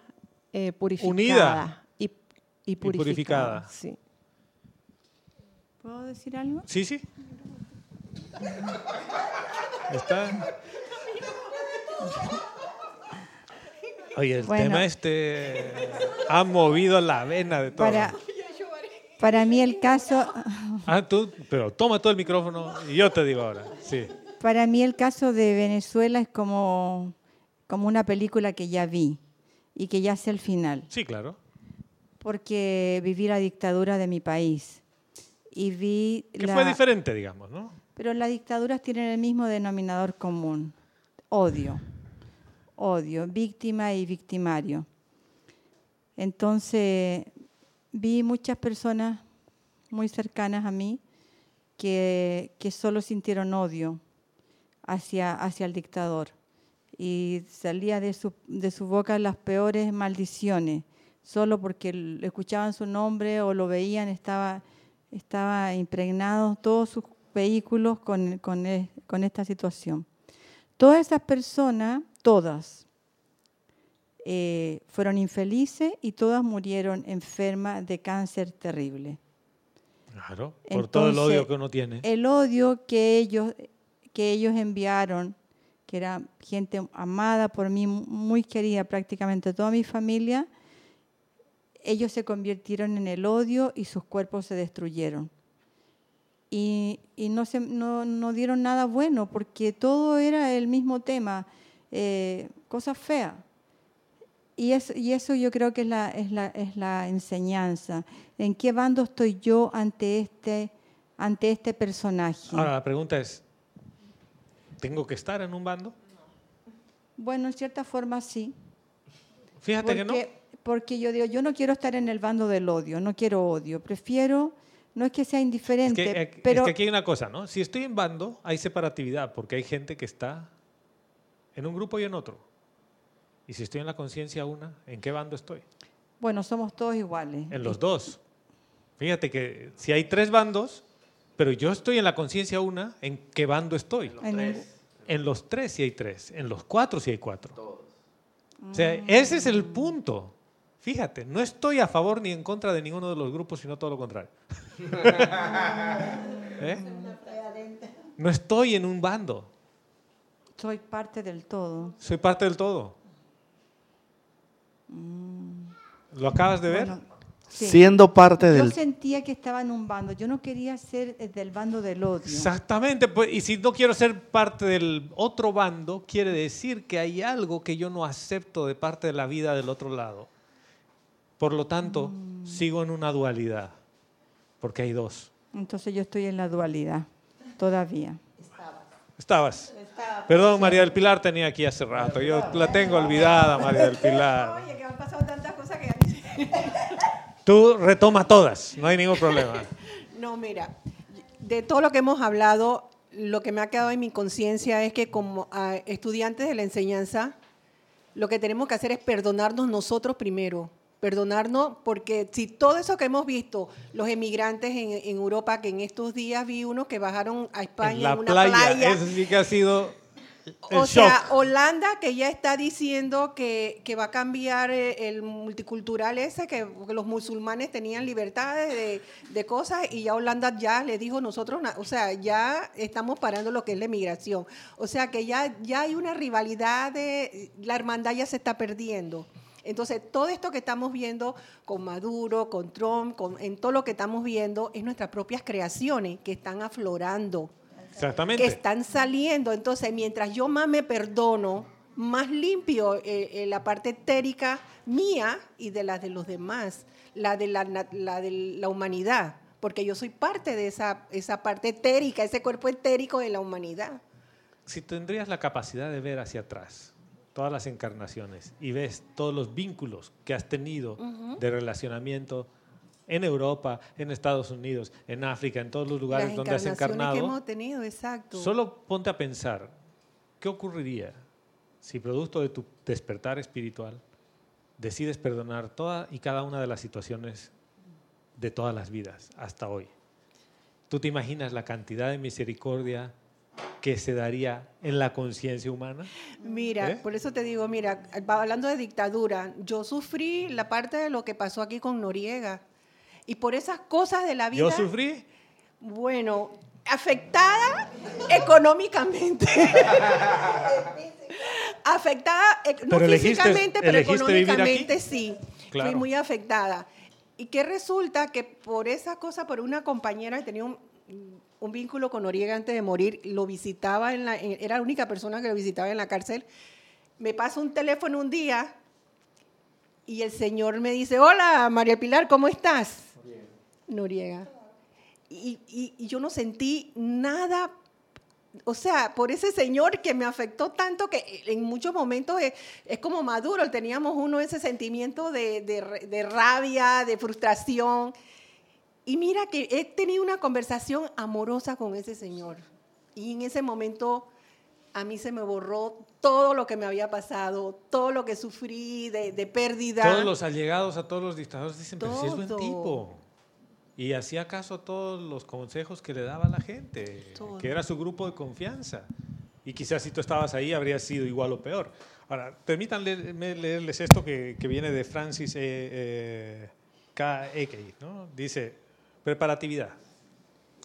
eh, purificada Unida. y, y purificada. purificada. sí. ¿Puedo decir algo? sí, sí. Está. Oye, el Bueno. tema este ha movido la vena de todo. Para, para mí el caso, Ah, tú, pero toma todo el micrófono y yo te digo ahora. Sí. Para mí el caso de Venezuela es como, como una película que ya vi y que ya sé el final. Sí, claro. porque viví la dictadura de mi país y vi Que la- fue diferente, digamos, ¿no? pero las dictaduras tienen el mismo denominador común odio odio víctima y victimario entonces vi muchas personas muy cercanas a mí que, que solo sintieron odio hacia, hacia el dictador y salía de su, de su boca las peores maldiciones, solo porque escuchaban su nombre o lo veían, estaba, estaba impregnado todos sus vehículos con, con, e- con esta situación. Todas esas personas, todas, eh, fueron infelices y todas murieron enfermas de cáncer terrible. Claro. Por todo el odio que uno tiene. El odio que ellos, que ellos enviaron, que era gente amada por mí, muy querida prácticamente toda mi familia, ellos se convirtieron en el odio y sus cuerpos se destruyeron. Y, no, se, dieron nada bueno porque todo era el mismo tema, eh, cosas feas. Y eso, yo creo que es la enseñanza. ¿En qué bando estoy yo ante este, ante este personaje? Ahora, la pregunta es, ¿tengo que estar en un bando? Bueno, en cierta forma sí. Fíjate que no. Porque, porque yo digo, yo no quiero estar en el bando del odio, no quiero odio. Prefiero, no es que sea Es indiferente, que, eh, pero es que aquí hay una cosa, ¿no? Si estoy en bando, hay separatividad, porque hay gente que está en un grupo y en otro. Y si estoy en la conciencia una, ¿en qué bando estoy? bueno, somos todos iguales. En los dos. Fíjate que si hay tres bandos, pero yo estoy en la conciencia una, ¿en qué bando estoy? En En los tres sí hay tres, en los cuatro sí hay cuatro. O sea, ese es el punto. Fíjate, no estoy a favor ni en contra de ninguno de los grupos, sino todo lo contrario. ¿Eh? No estoy en un bando, Soy parte del todo. soy parte del todo. ¿Lo acabas de ver? Bueno, Sí. siendo parte Yo del... sentía que estaba en un bando. Yo no quería ser eh, del bando del odio. Exactamente, pues, y si no quiero ser parte del otro bando, quiere decir que hay algo que yo no acepto de parte de la vida del otro lado. Por lo tanto, sigo en una dualidad, porque hay dos. Entonces yo estoy en la dualidad todavía. Estabas. Perdón, María del Pilar tenía aquí hace rato. Yo la tengo olvidada, María del Pilar. Oye, que han pasado. Tú retoma todas, no hay ningún problema. No, mira, de todo lo que hemos hablado, lo que me ha quedado en mi conciencia es que como ah, estudiantes de la enseñanza, lo que tenemos que hacer es perdonarnos nosotros primero. Perdonarnos porque si todo eso que hemos visto, los emigrantes en, en Europa, que en estos días vi unos que bajaron a España En la en una playa, playa, eso sí que ha sido o shock. sea, Holanda que ya está diciendo que, que va a cambiar eh, el multicultural ese, que, que los musulmanes tenían libertades de, de cosas y ya Holanda ya le dijo nosotros, o sea, ya estamos parando lo que es la emigración. O sea, que ya, ya hay una rivalidad de, la hermandad ya se está perdiendo. Entonces, todo esto que estamos viendo con Maduro, con Trump, con, en todo lo que estamos viendo, es nuestras propias creaciones que están aflorando Exactamente. que están saliendo. Entonces, mientras yo más me perdono, más limpio eh, eh, la parte etérica mía y de la de los demás, la de la, la de la humanidad, porque yo soy parte de esa, esa parte etérica, ese cuerpo etérico de la humanidad. si tendrías la capacidad de ver hacia atrás todas las encarnaciones y ves todos los vínculos que has tenido de relacionamiento en Europa, en Estados Unidos, en África, en todos los lugares Las donde has encarnaciones que encarnado, hemos tenido, exacto. solo ponte a pensar, ¿qué ocurriría si producto de tu despertar espiritual decides perdonar toda y cada una de las situaciones de todas las vidas hasta hoy? ¿Tú te imaginas la cantidad de misericordia que se daría en la conciencia humana? Mira, ¿Eh? por eso te digo, mira, hablando de dictadura, yo sufrí la parte de lo que pasó aquí con Noriega. Y por esas cosas de la vida. Yo sufrí. Bueno, afectada económicamente. afectada, eh, no Pero elegiste- físicamente, pero elegiste económicamente sí. Claro. Fui muy afectada. Y que resulta que por esa cosa, por una compañera que tenía un, un vínculo con Noriega antes de morir, lo visitaba, en la, en- era la única persona que lo visitaba en la cárcel, me pasa un teléfono un día y el señor me dice, hola María Pilar, ¿cómo estás? Noriega. Y, y- y yo no sentí nada, o sea, por ese señor que me afectó tanto que en muchos momentos es, es como Maduro, teníamos uno ese sentimiento de, de de rabia, de frustración. Y mira que he tenido una conversación amorosa con ese señor. Y en ese momento a mí se me borró todo lo que me había pasado, todo lo que sufrí de, de pérdida. Todos los allegados a todos los dictadores dicen, pero si es buen Todo. tipo. Y hacía caso a todos los consejos que le daba la gente, Todo. que era su grupo de confianza. Y quizás si tú estabas ahí habría sido igual o peor. Ahora, permítanme leerles esto que, que viene de Francis eh, eh, K. Eke, ¿no? Dice, preparatividad.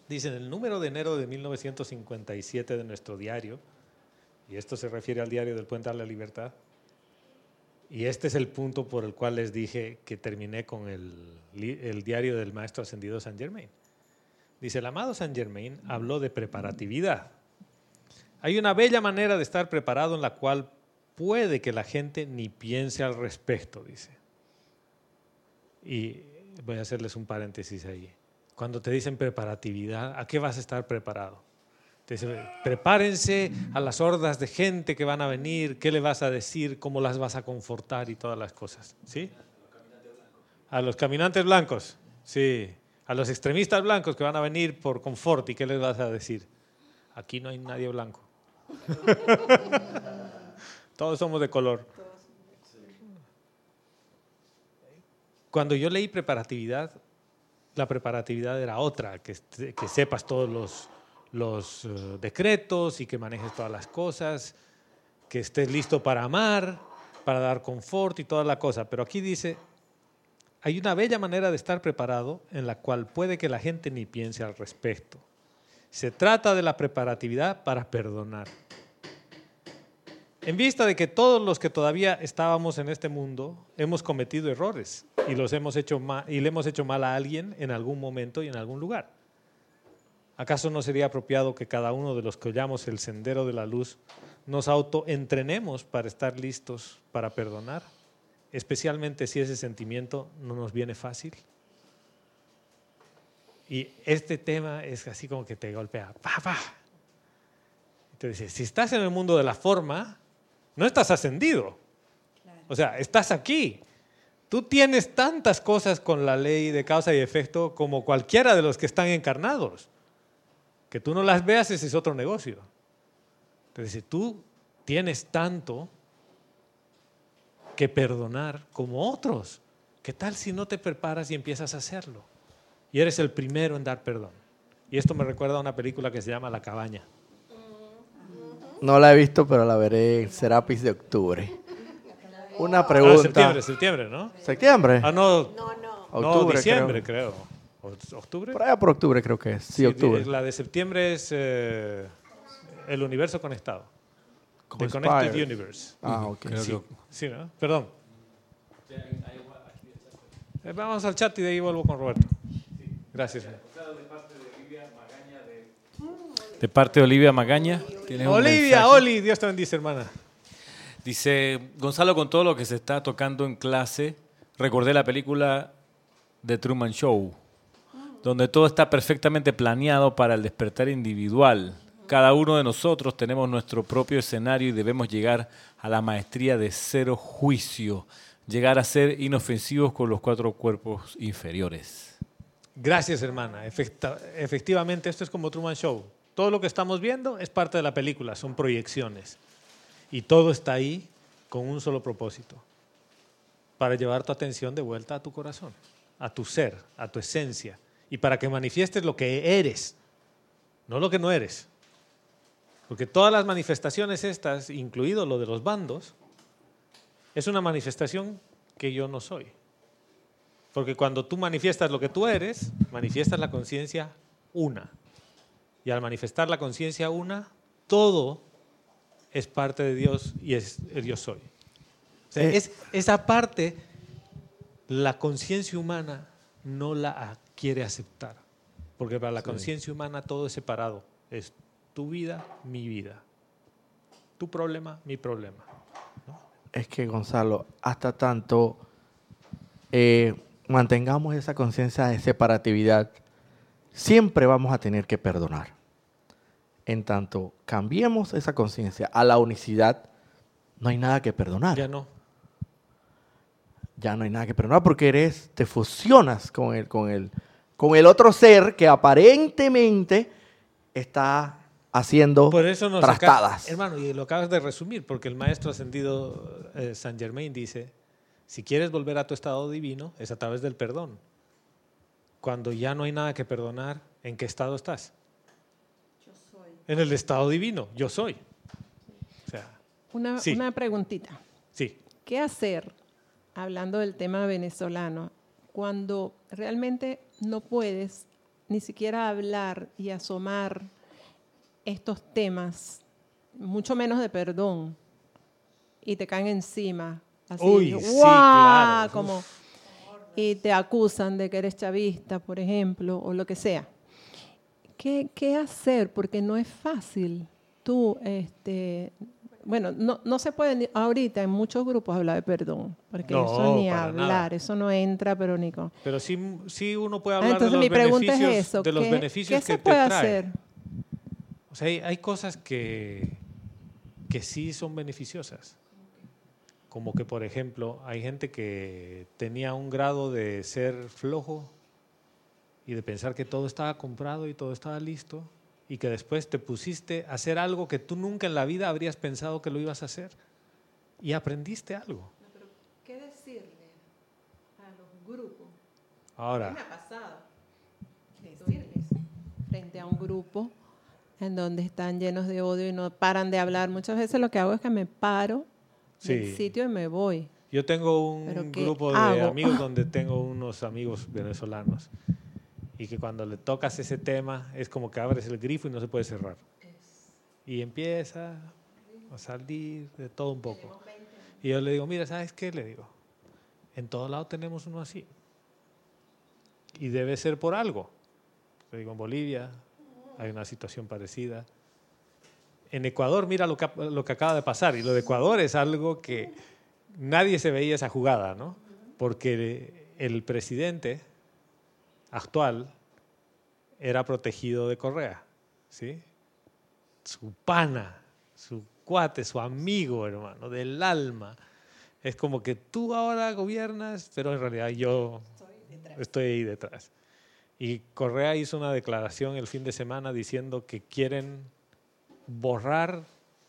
Dice, en el número de enero de 1957 de nuestro diario, y esto se refiere al diario del Puente a la Libertad, y este es el punto por el cual les dije que terminé con el, diario del maestro ascendido San Germain. Dice, el amado San Germain habló de preparatividad. Hay una bella manera de estar preparado en la cual puede que la gente ni piense al respecto, dice. Y voy a hacerles un paréntesis ahí. Cuando te dicen preparatividad, ¿a qué vas a estar preparado? Prepárense a las hordas de gente que van a venir, qué le vas a decir, cómo las vas a confortar y todas las cosas. ¿Sí? A los caminantes blancos, sí. A los extremistas blancos que van a venir por confort y qué les vas a decir. Aquí no hay nadie blanco. Todos somos de color. Cuando yo leí preparatividad, la preparatividad era otra, que sepas todos los, los eh, decretos y que manejes todas las cosas, que estés listo para amar, para dar confort y toda la cosa. Pero aquí dice, hay una bella manera de estar preparado en la cual puede que la gente ni piense al respecto. Se trata de la preparatividad para perdonar. En vista de que todos los que todavía estábamos en este mundo hemos cometido errores y, los hemos hecho y le hemos hecho mal a alguien en algún momento y en algún lugar. ¿Acaso no sería apropiado que cada uno de los que hollamos el sendero de la luz nos autoentrenemos para estar listos para perdonar? Especialmente si ese sentimiento no nos viene fácil. Y este tema es así como que te golpea. ¡Pa, pa! Te dice, si estás en el mundo de la forma, no estás ascendido. O sea, estás aquí. Tú tienes tantas cosas con la ley de causa y efecto como cualquiera de los que están encarnados. Que tú no las veas, ese es otro negocio. Entonces, si tú tienes tanto que perdonar como otros, ¿qué tal si no te preparas y empiezas a hacerlo? Y eres el primero en dar perdón. Y esto me recuerda a una película que se llama La cabaña. No la he visto, pero la veré en Serapis de octubre. Una Ah, pregunta. septiembre, septiembre, ¿no? ¿Septiembre? Ah, no, No, no. no, Octubre, diciembre, creo. ¿O- ¿Octubre? Por allá por octubre creo que es. Sí, Sí, octubre. La de septiembre es eh, el universo conectado. The. Connected Universe. Ah, ok. Sí, que- sí, ¿no? Perdón. Eh, Vamos al chat y de ahí vuelvo con Roberto. Gracias. De parte de Olivia Magaña. Olivia. Oli, Dios te bendice, hermana. Dice, Gonzalo, con todo lo que se está tocando en clase, recordé la película The Truman Show, donde todo está perfectamente planeado para el despertar individual. Cada uno de nosotros tenemos nuestro propio escenario y debemos llegar a la maestría de cero juicio, llegar a ser inofensivos con los cuatro cuerpos inferiores. Gracias, hermana. Efectivamente, esto es como Truman Show. Todo lo que estamos viendo es parte de la película, son proyecciones. Y todo está ahí con un solo propósito, para llevar tu atención de vuelta a tu corazón, a tu ser, a tu esencia, y para que manifiestes lo que eres, no lo que no eres. Porque todas las manifestaciones estas, incluido lo de los bandos, es una manifestación que yo no soy. Porque cuando tú manifiestas lo que tú eres, manifiestas la conciencia una. Y al manifestar la conciencia una, todo es parte de Dios y es el yo soy. O sea, Eh. es, esa parte, la conciencia humana no la quiere aceptar. Porque para la conciencia humana todo es separado. Es tu vida, mi vida. Tu problema, mi problema. Es que, Gonzalo, hasta tanto eh, mantengamos esa conciencia de separatividad, siempre vamos a tener que perdonar. En tanto cambiemos esa conciencia a la unicidad, no hay nada que perdonar. Ya no. ya no hay nada que perdonar porque eres, te fusionas con el, con el, con el otro ser que aparentemente está haciendo Por eso nos acá- trastadas. hermano, y lo acabas de resumir, porque el maestro ascendido eh, San Germain dice, si quieres volver a tu estado divino, es a través del perdón. Cuando ya no hay nada que perdonar, ¿en qué estado estás? Yo soy. En el estado divino, yo soy. O sea, Una, Sí. una preguntita. sí. ¿Qué hacer, hablando del tema venezolano, cuando realmente no puedes ni siquiera hablar y asomar estos temas, mucho menos de perdón, y te caen encima? Así, Uy, sí, claro. Como, y te acusan de que eres chavista, por ejemplo, o lo que sea. ¿Qué, qué hacer? Porque no es fácil. Tú, este, bueno, no, no se puede ni- ahorita en muchos grupos hablar de perdón, porque No, eso ni hablar, nada. eso no entra, pero ni con... Pero sí, sí uno puede Ah, hablar entonces de mi los pregunta beneficios, es eso, de los ¿qué, beneficios qué que se te puede trae. hacer? O sea, hay, hay cosas que, que sí son beneficiosas. Como que, por ejemplo, hay gente que tenía un grado de ser flojo y de pensar que todo estaba comprado y todo estaba listo y que después te pusiste a hacer algo que tú nunca en la vida habrías pensado que lo ibas a hacer y aprendiste algo. ¿Qué decirle a los grupos? Ahora, ha pasado decirles frente a un grupo en donde están llenos de odio y no paran de hablar. Muchas veces lo que hago es que me paro del Sí. sitio y me voy. Yo tengo ¿Pero un qué grupo de hago? amigos donde tengo unos amigos venezolanos y que cuando le tocas ese tema es como que abres el grifo y no se puede cerrar. Y empieza a salir de todo un poco. Y yo le digo, mira, ¿sabes qué? Le digo, en todo lado tenemos uno así. Y debe ser por algo. Le digo, en Bolivia hay una situación parecida. En Ecuador, mira lo que, lo que acaba de pasar. Y lo de Ecuador es algo que nadie se veía esa jugada, ¿no? Porque el presidente actual era protegido de Correa, ¿sí? Su pana, su cuate, su amigo, hermano, del alma. Es como que tú ahora gobiernas, pero en realidad yo estoy ahí detrás. Y Correa hizo una declaración el fin de semana diciendo que quieren borrar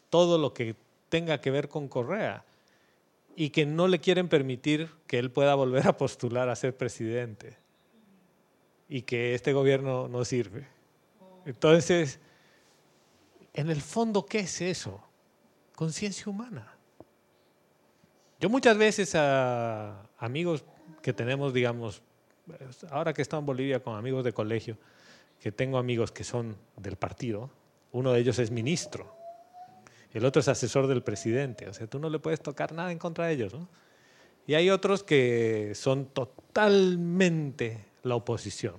todo lo que tenga que ver con Correa y que no le quieren permitir que él pueda volver a postular a ser presidente y que este gobierno no sirve. Entonces, en el fondo, ¿qué es eso? Conciencia humana. Yo muchas veces a amigos que tenemos, digamos, ahora que estoy en Bolivia con amigos de colegio, que tengo amigos que son del partido, uno de ellos es ministro, el otro es asesor del presidente, o sea, tú no le puedes tocar nada en contra de ellos. Y hay otros que son totalmente la oposición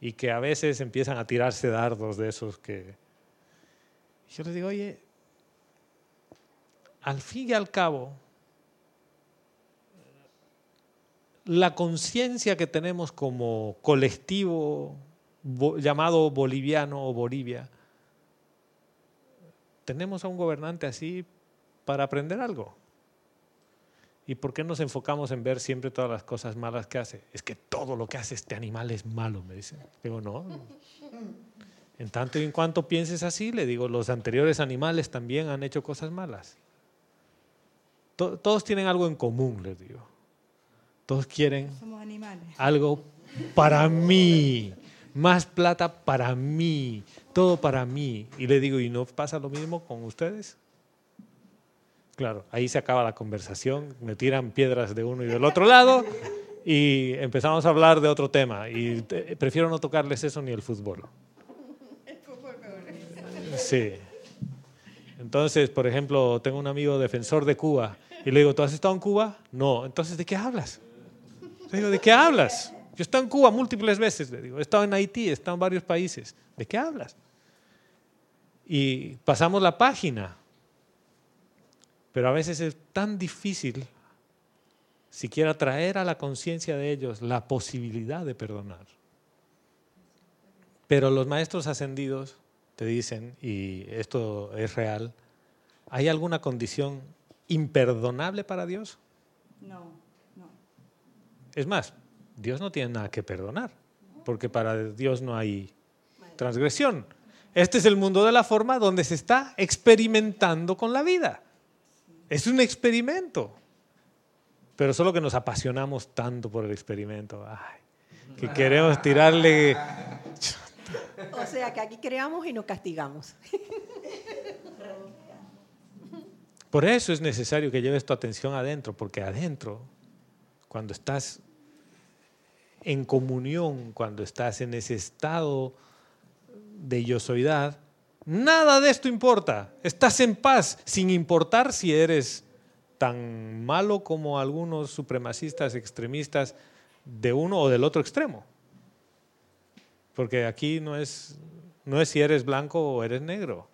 y que a veces empiezan a tirarse dardos de esos que... Yo les digo, oye, al fin y al cabo, la conciencia que tenemos como colectivo llamado boliviano o Bolivia, tenemos a un gobernante así para aprender algo. ¿Y por qué nos enfocamos en ver siempre todas las cosas malas que hace? Es que todo lo que hace este animal es malo, me dicen. Digo, no. En tanto y en cuanto pienses así, le digo, los anteriores animales también han hecho cosas malas. todos tienen algo en común, les digo. Todos quieren algo para mí, más plata para mí, todo para mí. Y le digo, ¿y no pasa lo mismo con ustedes? Claro, ahí se acaba la conversación, me tiran piedras de uno y del otro lado y empezamos a hablar de otro tema. Y prefiero no tocarles eso ni el fútbol. El fútbol Sí. Entonces, por ejemplo, tengo un amigo defensor de Cuba y le digo, ¿tú has estado en Cuba? No. Entonces, ¿de qué hablas? Le digo, ¿de qué hablas? Yo he estado en Cuba múltiples veces, le digo. He estado en Haití, he estado en varios países. ¿De qué hablas? Y pasamos la página pero a veces es tan difícil siquiera traer a la conciencia de ellos la posibilidad de perdonar. Pero los maestros ascendidos te dicen, y esto es real, ¿hay alguna condición imperdonable para Dios? No, no. Es más, Dios no tiene nada que perdonar, porque para Dios no hay transgresión. Este es el mundo de la forma donde se está experimentando con la vida. Es un experimento. Pero solo que nos apasionamos tanto por el experimento. que queremos tirarle... O sea, que aquí creamos y nos castigamos. Por eso es necesario que lleves tu atención adentro, porque adentro, cuando estás en comunión, cuando estás en ese estado de yosoidad, Nada de esto importa. Estás en paz, sin importar si eres tan malo como algunos supremacistas extremistas de uno o del otro extremo. Porque aquí no es, no es si eres blanco o eres negro,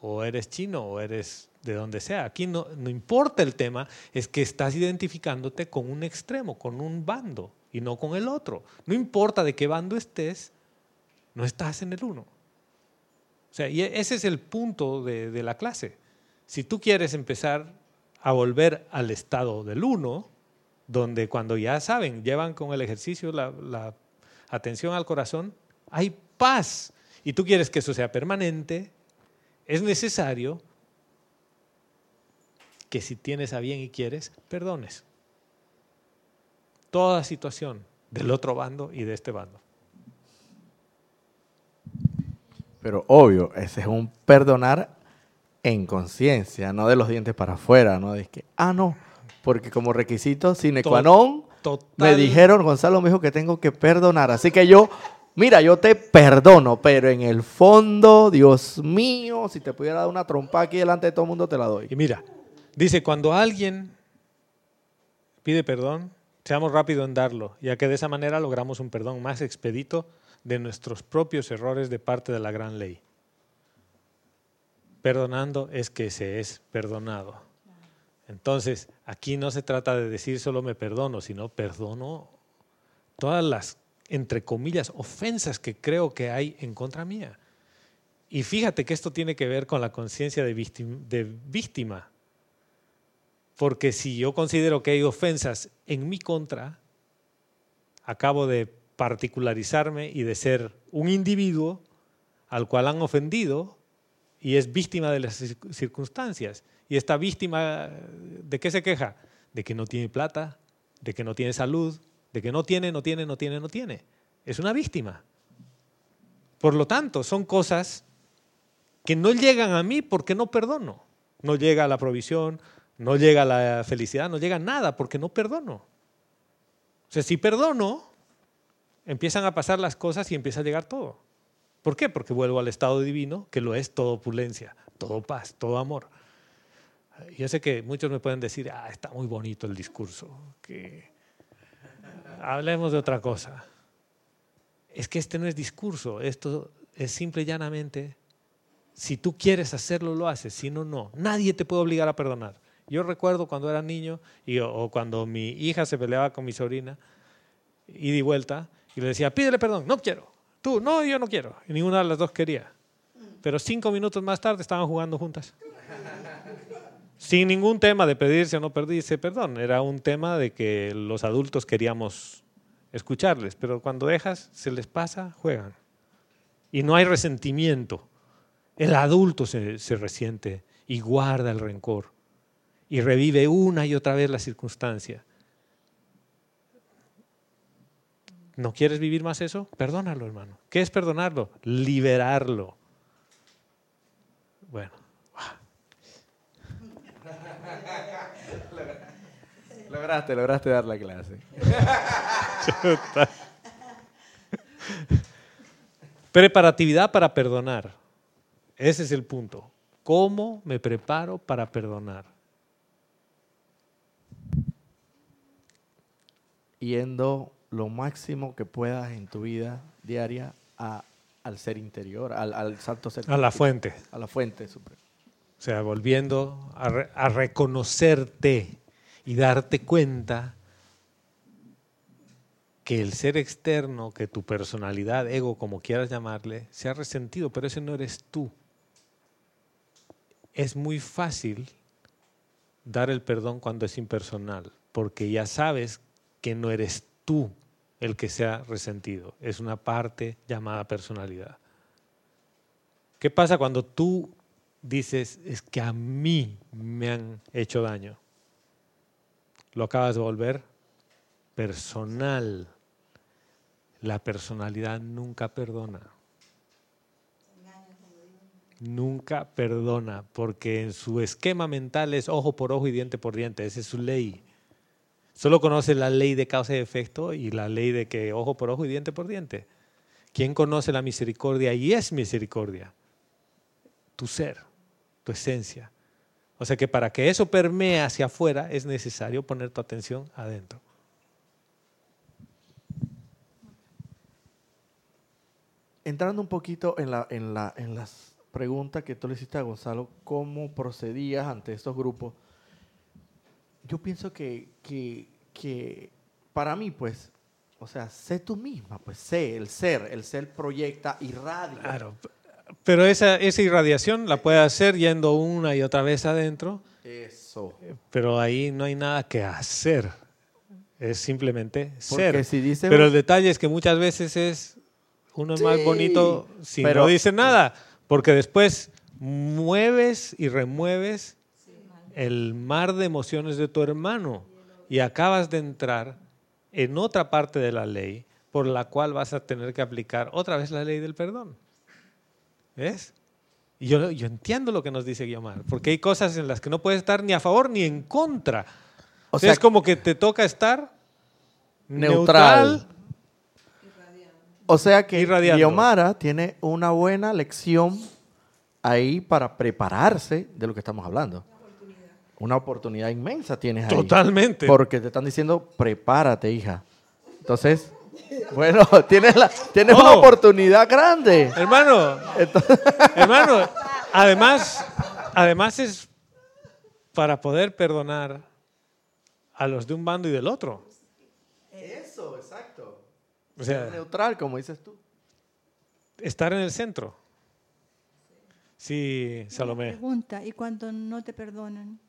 o eres chino o eres de donde sea. Aquí no, no importa el tema, es que estás identificándote con un extremo, con un bando y no con el otro. No importa de qué bando estés, no estás en el uno. O sea, y ese es el punto de, la clase. Si tú quieres empezar a volver al estado del uno, donde cuando ya saben, llevan con el ejercicio la, atención al corazón, hay paz. Y tú quieres que eso sea permanente, es necesario que si tienes a bien y quieres, perdones. Toda situación del otro bando y de este bando. Pero obvio, ese es un perdonar en conciencia, no de los dientes para afuera, no de que, ah, no, porque como requisito sine qua non, me dijeron, Gonzalo me dijo que tengo que perdonar, así que yo mira, yo te perdono, pero en el fondo, Dios mío, si te pudiera dar una trompa aquí delante de todo el mundo, te la doy. Y mira, dice, cuando alguien pide perdón, seamos rápidos en darlo, ya que de esa manera logramos un perdón más expedito de nuestros propios errores de parte de la gran ley. Perdonando es que se es perdonado. Entonces, aquí no se trata de decir solo me perdono, sino perdono todas las, entre comillas, ofensas que creo que hay en contra mía. Y fíjate que esto tiene que ver con la conciencia de, de víctima. Porque si yo considero que hay ofensas en mi contra, acabo de particularizarme y de ser un individuo al cual han ofendido y es víctima de las cir- circunstancias. Y esta víctima, ¿de qué se queja? De que no tiene plata, de que no tiene salud, de que no tiene, no tiene, no tiene, no tiene. Es una víctima. Por lo tanto, son cosas que no llegan a mí porque no perdono. No llega la provisión, no llega la felicidad, no llega nada porque no perdono. O sea, si perdono, empiezan a pasar las cosas y empieza a llegar todo. ¿Por qué? Porque vuelvo al estado divino, que lo es todo opulencia, todo paz, todo amor. Yo sé que muchos me pueden decir, ah, está muy bonito el discurso, que hablemos de otra cosa. Es que este no es discurso, esto es simple y llanamente, si tú quieres hacerlo, lo haces, si no, no. Nadie te puede obligar a perdonar. Yo recuerdo cuando era niño y, o cuando mi hija se peleaba con mi sobrina, ida y vuelta, y le decía, pídele perdón, no quiero. Tú, no, yo no quiero. Y ninguna de las dos quería. Pero cinco minutos más tarde estaban jugando juntas. Sin ningún tema de pedirse o no pedirse perdón. Era un tema de que los adultos queríamos escucharles. Pero cuando dejas, se les pasa, juegan. Y no hay resentimiento. El adulto se, se resiente y guarda el rencor. Y revive una y otra vez la circunstancia. ¿No quieres vivir más eso? Perdónalo, hermano. ¿Qué es perdonarlo? Liberarlo. Bueno, Lograste, lograste dar la clase. preparatividad para perdonar. Ese es el punto. ¿Cómo me preparo para perdonar? Yendo lo máximo que puedas en tu vida diaria a- al ser interior, al, al santo ser. A la fuente. A la fuente suprema. O sea, volviendo a, re- a reconocerte y darte cuenta que el ser externo, que tu personalidad, ego, como quieras llamarle, se ha resentido, pero ese no eres tú. Es muy fácil dar el perdón cuando es impersonal, porque ya sabes que no eres tú el que se ha resentido, es una parte llamada personalidad. ¿Qué pasa cuando tú dices, es que a mí me han hecho daño? Lo acabas de volver personal. La personalidad nunca perdona. Nunca perdona, porque en su esquema mental es ojo por ojo y diente por diente, esa es su ley. Solo conoce la ley de causa y efecto y la ley de que ojo por ojo y diente por diente. ¿Quién conoce la misericordia y es misericordia? Tu ser, tu esencia. O sea que para que eso permee hacia afuera es necesario poner tu atención adentro. Entrando un poquito en, la, en, la, en las preguntas que tú le hiciste a Gonzalo, ¿cómo procedías ante estos grupos? Yo pienso que, que, que para mí, pues, o sea, sé tú misma, pues sé, el ser, el ser proyecta, irradia. Claro. Pero esa, esa irradiación la puede hacer yendo una y otra vez adentro, Eso. pero ahí no hay nada que hacer. Es simplemente Porque ser. si dice Pero el detalle es que muchas veces es uno es más Sí, bonito si pero- no dice nada, porque después mueves y remueves el mar de emociones de tu hermano y acabas de entrar en otra parte de la ley por la cual vas a tener que aplicar otra vez la ley del perdón. ¿Ves? Y yo, yo entiendo lo que nos dice Guiomar, porque hay cosas en las que no puedes estar ni a favor ni en contra. O sea, es como que te toca estar Neutral. neutral, O sea que Irradiando. Guiomara tiene una buena lección ahí para prepararse de lo que estamos hablando. Una oportunidad inmensa tienes ahí. Totalmente. Porque te están diciendo, prepárate, hija. Entonces, bueno, tienes, la, tienes una Oh. oportunidad grande. Hermano, hermano, además, además es para poder perdonar a los de un bando y del otro. Eso, exacto. O sea, Neutral, como dices tú. estar en el centro. Sí, Salomé. Pregunta, ¿y cuando no te perdonan?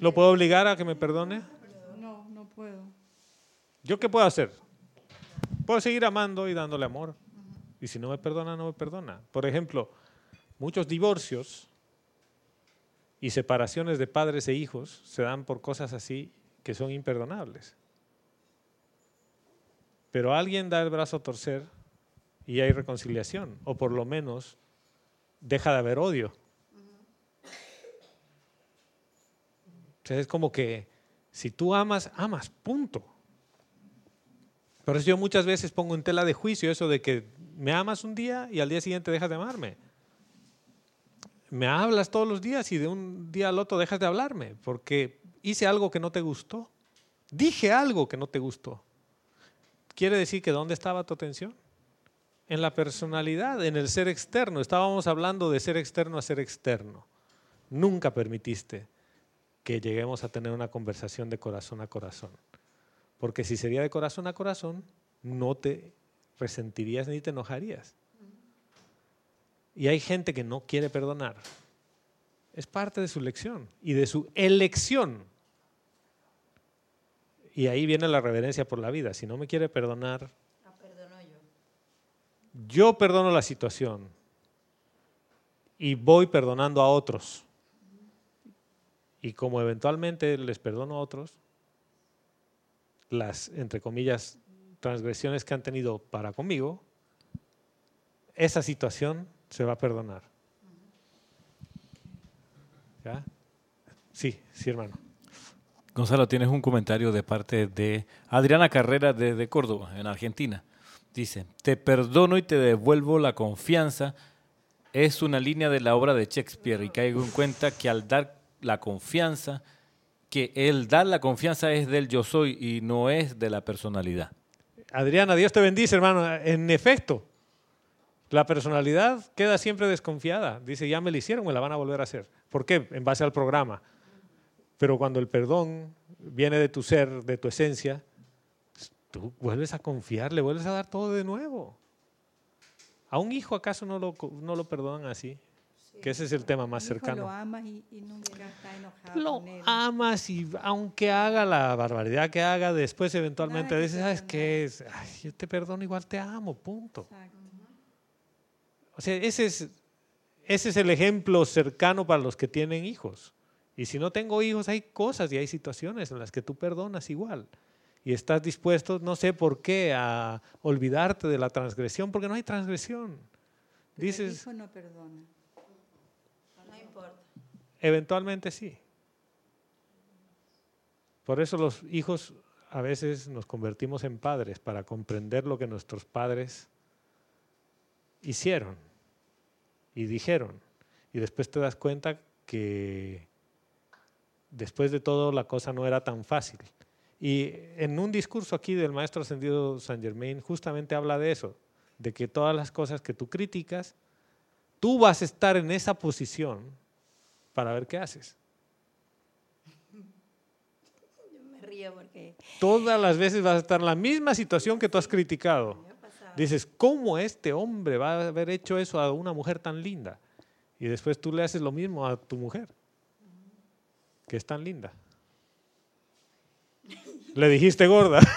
¿Lo puedo obligar a que me perdone? No, no puedo. ¿Yo qué puedo hacer? Puedo seguir amando y dándole amor. Y si no me perdona, no me perdona. Por ejemplo, muchos divorcios y separaciones de padres e hijos se dan por cosas así que son imperdonables. Pero alguien da el brazo a torcer y hay reconciliación, o por lo menos deja de haber odio. Entonces es como que si tú amas, amas, punto. Por eso yo muchas veces pongo en tela de juicio eso de que me amas un día y al día siguiente dejas de amarme. Me hablas todos los días y de un día al otro dejas de hablarme porque hice algo que no te gustó. Dije algo que no te gustó. ¿Quiere decir que dónde estaba tu atención? En la personalidad, en el ser externo. Estábamos hablando de ser externo a ser externo. Nunca permitiste que lleguemos a tener una conversación de corazón a corazón. Porque si sería de corazón a corazón, no te resentirías ni te enojarías. Y hay gente que no quiere perdonar. Es parte de su lección y de su elección. Y ahí viene la reverencia por la vida. Si no me quiere perdonar, yo perdono la situación y voy perdonando a otros. Y como eventualmente les perdono a otros, las, entre comillas, transgresiones que han tenido para conmigo, esa situación se va a perdonar. ¿Ya? Sí, sí, hermano. Gonzalo, tienes un comentario de parte de Adriana Carrera de, Córdoba, en Argentina. Dice, te perdono y te devuelvo la confianza. Es una línea de la obra de Shakespeare y caigo en cuenta que al dar la confianza, que el dar la confianza es del yo soy y no es de la personalidad. Adriana, Dios te bendice, hermano. En efecto, la personalidad queda siempre desconfiada. Dice, ya me la hicieron, me la van a volver a hacer. ¿Por qué? En base al programa. Pero cuando el perdón viene de tu ser, de tu esencia, tú vuelves a confiar, le vuelves a dar todo de nuevo. ¿A un hijo acaso no lo, no lo perdonan así? Que ese es el tema más cercano. Lo amas y, y nunca está enojado Lo con él. amas y aunque haga la barbaridad que haga, después eventualmente dices, ¿sabes qué? Es? Ay, yo te perdono, igual te amo, punto. Exacto. O sea, ese es, ese es el ejemplo cercano para los que tienen hijos. Y si no tengo hijos, hay cosas y hay situaciones en las que tú perdonas igual. Y estás dispuesto, no sé por qué, a olvidarte de la transgresión, porque no hay transgresión. Pero Dices, El hijo no perdona. Eventualmente sí. Por eso los hijos a veces nos convertimos en padres para comprender lo que nuestros padres hicieron y dijeron. Y después te das cuenta que después de todo la cosa no era tan fácil. Y en un discurso aquí del maestro ascendido San Germain justamente habla de eso, de que todas las cosas que tú criticas, tú vas a estar en esa posición para ver qué haces. Yo me río porque Todas las veces vas a estar en la misma situación que tú has criticado. Dices, ¿cómo este hombre va a haber hecho eso a una mujer tan linda? Y después tú le haces lo mismo a tu mujer, que es tan linda. Le dijiste gorda.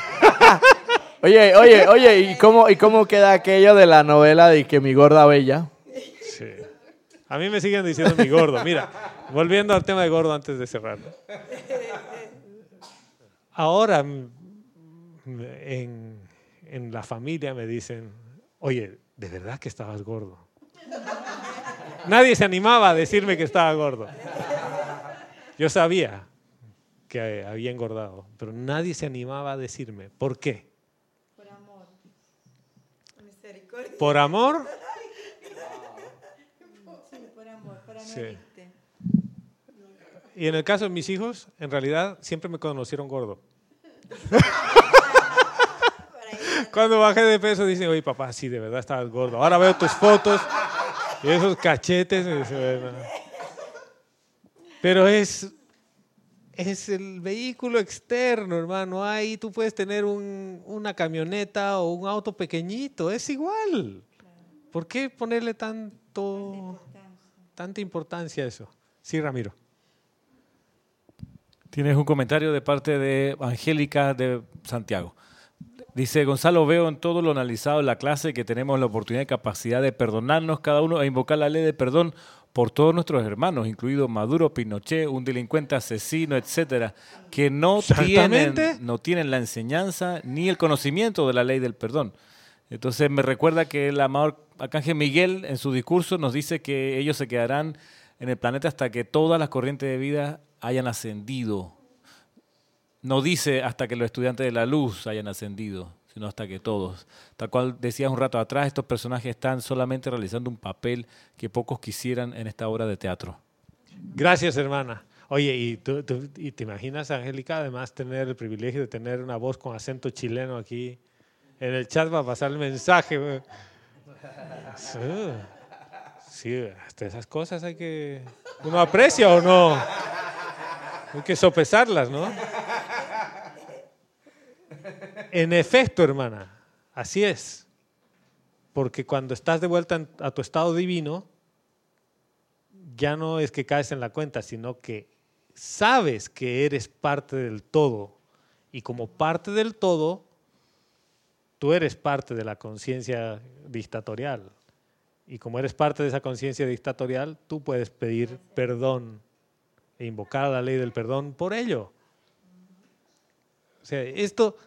Oye, oye, oye, ¿y cómo, ¿y cómo queda aquello de la novela de que mi gorda bella? Sí. A mí me siguen diciendo mi gordo. Mira, volviendo al tema de gordo antes de cerrar. Ahora, en, en la familia me dicen, oye, ¿de verdad que estabas gordo? Nadie se animaba a decirme que estaba gordo. Yo sabía que había engordado, pero nadie se animaba a decirme, ¿por qué? Por amor. Misericordia. ¿Por amor? Sí, por amor, para no Sí. Y en el caso de mis hijos, en realidad siempre me conocieron gordo. Cuando bajé de peso dicen, oye papá, sí, de verdad estabas gordo. Ahora veo tus fotos y esos cachetes. y dice, "Bueno". Pero es, es el vehículo externo, hermano. Ahí tú puedes tener un- una camioneta o un auto pequeñito, es igual. ¿Por qué ponerle tanto, tanta importancia eso? Sí, Ramiro. Tienes un comentario de parte de Angélica de Santiago. Dice, Gonzalo, veo en todo lo analizado en la clase que tenemos la oportunidad y capacidad de perdonarnos cada uno e invocar la ley de perdón por todos nuestros hermanos, incluido Maduro, Pinochet, un delincuente asesino, etcétera, que no tienen, no tienen la enseñanza ni el conocimiento de la ley del perdón. Entonces me recuerda que el amado Arcángel Miguel en su discurso nos dice que ellos se quedarán en el planeta hasta que todas las corrientes de vida hayan ascendido. No dice hasta que los estudiantes de la luz hayan ascendido, sino hasta que todos. Tal cual decías un rato atrás, estos personajes están solamente realizando un papel que pocos quisieran en esta obra de teatro. Gracias, hermana. Oye, ¿y, y te imaginas, Angélica, además tener el privilegio de tener una voz con acento chileno aquí en el chat para pasar el mensaje? Sí, sí, hasta esas cosas hay que... ¿Uno aprecia o no? Hay que sopesarlas, ¿no? En efecto, hermana, así es. Porque cuando estás de vuelta a tu estado divino, ya no es que caes en la cuenta, sino que sabes que eres parte del todo. Y como parte del todo, tú eres parte de la conciencia dictatorial. Y como eres parte de esa conciencia dictatorial, tú puedes pedir perdón e invocar la ley del perdón por ello. O sea, esto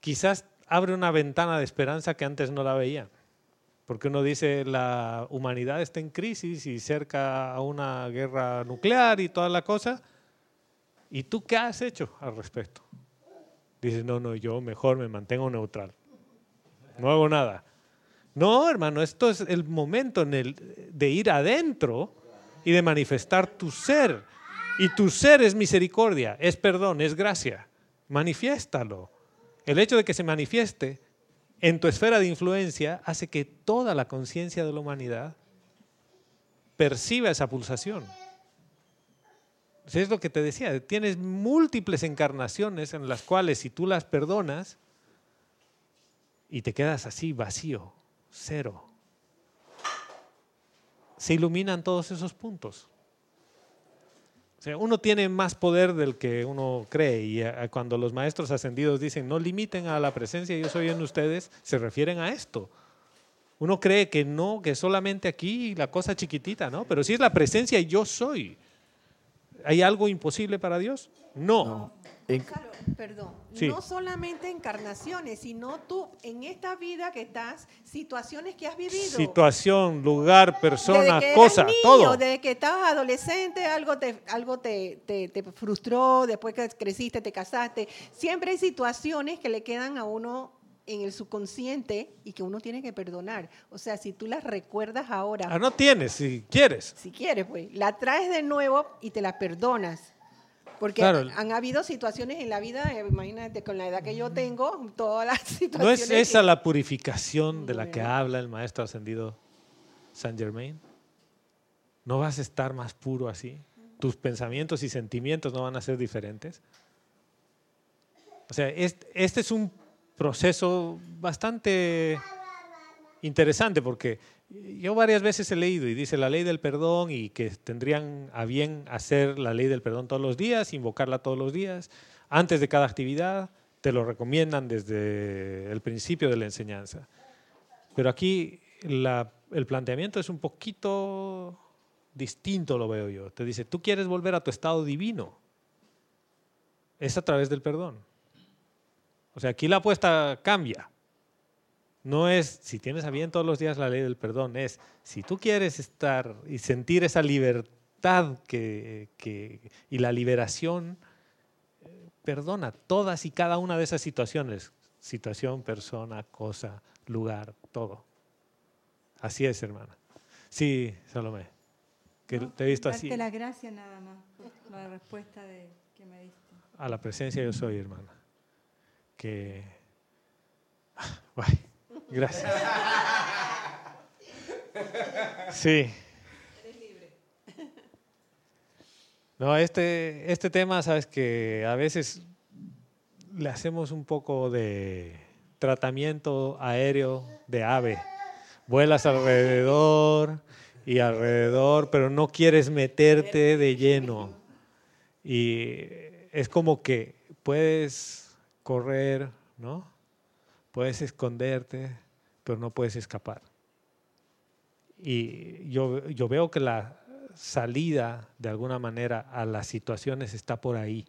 quizás abre una ventana de esperanza que antes no la veían. Porque uno dice la humanidad está en crisis y cerca a una guerra nuclear y toda la cosa. ¿Y tú qué has hecho al respecto? Dices, no, no, yo mejor me mantengo neutral. No hago nada. No, hermano, esto es el momento en el, de ir adentro y de manifestar tu ser. Y tu ser es misericordia, es perdón, es gracia. Manifiéstalo. El hecho de que se manifieste en tu esfera de influencia hace que toda la conciencia de la humanidad perciba esa pulsación. Es lo que te decía, tienes múltiples encarnaciones en las cuales si tú las perdonas y te quedas así vacío, cero, se iluminan todos esos puntos. O sea, uno tiene más poder del que uno cree y eh, cuando los maestros ascendidos dicen no limiten a la presencia yo soy en ustedes, se refieren a esto. Uno cree que no, que solamente aquí la cosa chiquitita, ¿no? Pero si es la presencia yo soy, ¿hay algo imposible para Dios? No. En- Gonzalo, perdón, Sí. no solamente encarnaciones, sino tú en esta vida que estás, situaciones que has vivido. Situación, lugar, persona, desde que eras cosa, niño, todo. Desde que estabas adolescente, algo te, algo te, te- te frustró, después que creciste, te casaste. Siempre hay situaciones que le quedan a uno en el subconsciente y que uno tiene que perdonar. O sea, si tú las recuerdas ahora, Ah, no tienes, si quieres. si quieres, pues, la traes de nuevo y te la perdonas. Porque Claro. han habido situaciones en la vida, eh, imagínate, con la edad que yo tengo, todas las ¿No situaciones. es esa que- la purificación de la que Bueno. habla el maestro ascendido Saint Germain? ¿No vas a estar más puro así? ¿Tus pensamientos y sentimientos no van a ser diferentes? O sea, este, este es un proceso bastante interesante porque yo varias veces he leído y dice la ley del perdón y que tendrían a bien hacer la ley del perdón todos los días, invocarla todos los días, antes de cada actividad, te lo recomiendan desde el principio de la enseñanza. Pero aquí el planteamiento es un poquito distinto, lo veo yo. Te dice, tú quieres volver a tu estado divino. Es a través del perdón. O sea, aquí la apuesta cambia. No es si tienes a bien todos los días la ley del perdón, es si tú quieres estar y sentir esa libertad que, que- y la liberación perdona todas y cada una de esas situaciones. Situación, persona, cosa, lugar, todo. Así es, hermana. Sí, Salomé. Que te he visto así. Las gracias nada más por la respuesta de, que me diste. A la presencia yo soy, hermana. Que. Guay. Gracias. Sí. No, este, este tema, sabes que a veces le hacemos un poco de tratamiento aéreo de ave. Vuelas alrededor y alrededor, pero no quieres meterte de lleno. Y es como que puedes correr, ¿no? Puedes esconderte, pero no puedes escapar. Y yo, yo veo que la salida, de alguna manera, a las situaciones está por ahí.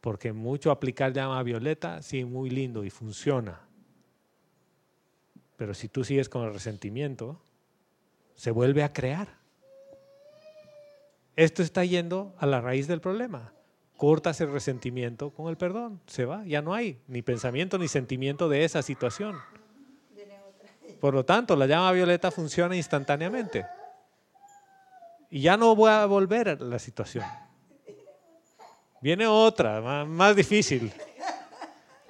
Porque mucho aplicar llama violeta, sí, muy lindo y funciona. Pero si tú sigues con el resentimiento, se vuelve a crear. Esto está yendo a la raíz del problema. Cortas el resentimiento con el perdón, se va, ya no hay ni pensamiento ni sentimiento de esa situación. Por lo tanto, la llama violeta funciona instantáneamente. Y ya no voy a volver a la situación. Viene otra, más difícil.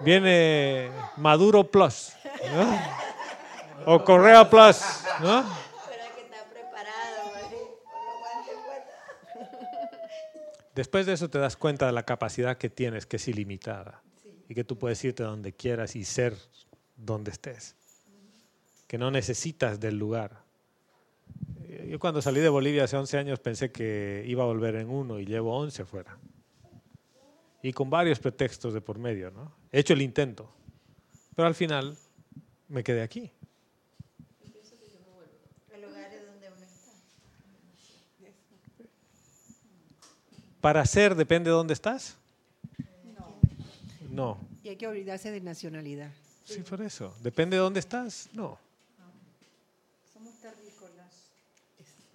Viene Maduro Plus. ¿no? O Correa Plus. ¿no? Pero hay que estar preparado, güey, con los guantes puestos. Después de eso te das cuenta de la capacidad que tienes, que es ilimitada. Y que tú puedes irte donde quieras y ser donde estés. Que no necesitas del lugar. Eh, Yo cuando salí de Bolivia hace 11 años pensé que iba a volver en uno y llevo 11 fuera. Y con varios pretextos de por medio, ¿no? He hecho el intento. Pero al final me quedé aquí. El lugar es donde uno está. Para ser depende de dónde estás. No. Y hay que olvidarse de nacionalidad. Sí, por eso. Depende de dónde estás. No. Somos terrícolas.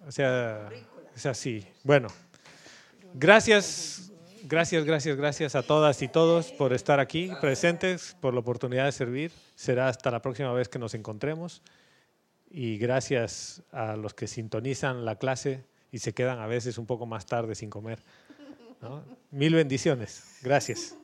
O sea, es así. Bueno, gracias, gracias, gracias, gracias a todas y todos por estar aquí presentes, por la oportunidad de servir. Será hasta la próxima vez que nos encontremos. Y gracias a los que sintonizan la clase y se quedan a veces un poco más tarde sin comer. ¿No? Mil bendiciones. Gracias.